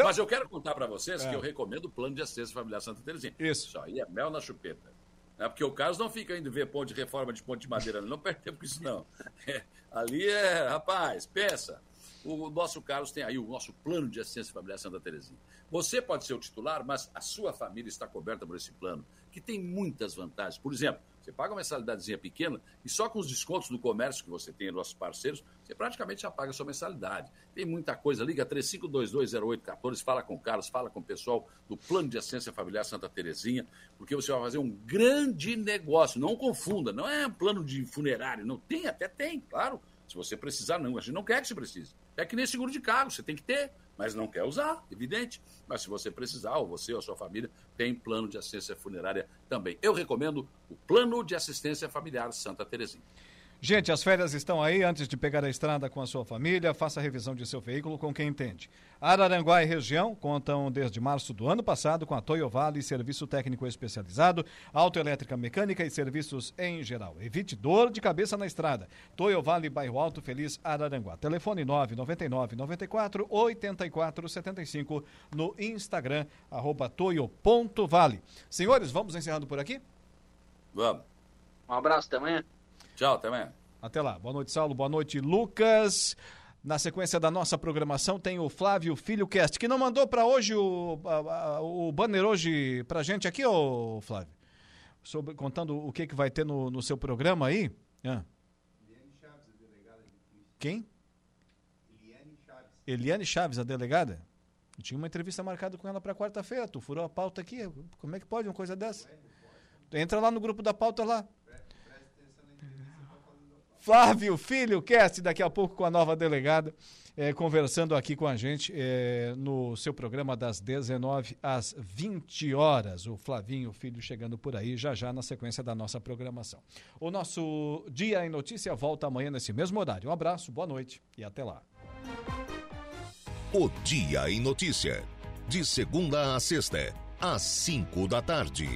Então-
Mas eu quero contar para vocês
É.
que eu recomendo o plano de assistência familiar Santa Terezinha.
Isso.
Isso aí é mel na chupeta. É porque o Carlos não fica indo ver ponte de reforma de ponte de madeira. Não perde tempo com isso, não. É, ali é, rapaz, pensa. O nosso Carlos tem aí o nosso plano de assistência familiar Santa Terezinha. Você pode ser o titular, mas a sua família está coberta por esse plano, que tem muitas vantagens. Por exemplo, você paga uma mensalidadezinha pequena e só com os descontos do comércio que você tem nos nossos parceiros, você praticamente já paga a sua mensalidade. Tem muita coisa. Liga 35220814, fala com o Carlos, fala com o pessoal do Plano de Assistência Familiar Santa Terezinha, porque você vai fazer um grande negócio. Não confunda, não é um plano de funerário, não tem, até tem, claro. Se você precisar, não. A gente não quer que você precise. É que nem seguro de carro, você tem que ter, mas não quer usar, evidente. Mas se você precisar, ou você ou a sua família, tem plano de assistência funerária também. Eu recomendo o Plano de Assistência Familiar Santa Terezinha.
Gente, as férias estão aí. Antes de pegar a estrada com a sua família, faça a revisão de seu veículo com quem entende. Araranguá e região contam desde março do ano passado com a Toyo Vale, serviço técnico especializado, autoelétrica mecânica e serviços em geral. Evite dor de cabeça na estrada. Toyo Vale, bairro Alto Feliz, Araranguá. Telefone 999 94 84 75 no Instagram, arroba toyo.vale. Senhores, vamos encerrando por aqui?
Vamos.
Um abraço, até amanhã.
Tchau, até amanhã.
Até lá. Boa noite, Saulo. Boa noite, Lucas. Na sequência da nossa programação tem o Flávio Filho Cast, que não mandou para hoje o, a, a, o banner hoje pra gente aqui, ô Flávio. Sobre, contando o que, que vai ter no, no seu programa aí. Ah. Quem? Eliane Chaves, a delegada? Eu tinha uma entrevista marcada com ela para quarta-feira. Tu furou a pauta aqui. Como é que pode uma coisa dessa? Entra lá no grupo da pauta lá. Flávio Filho Cast, daqui a pouco com a nova delegada, é, conversando aqui com a gente é, no seu programa das 19 às 20 horas. O Flavinho Filho chegando por aí, já já na sequência da nossa programação. O nosso Dia em Notícia volta amanhã nesse mesmo horário. Um abraço, boa noite e até lá.
O Dia em Notícia. De segunda a sexta, às 5 da tarde.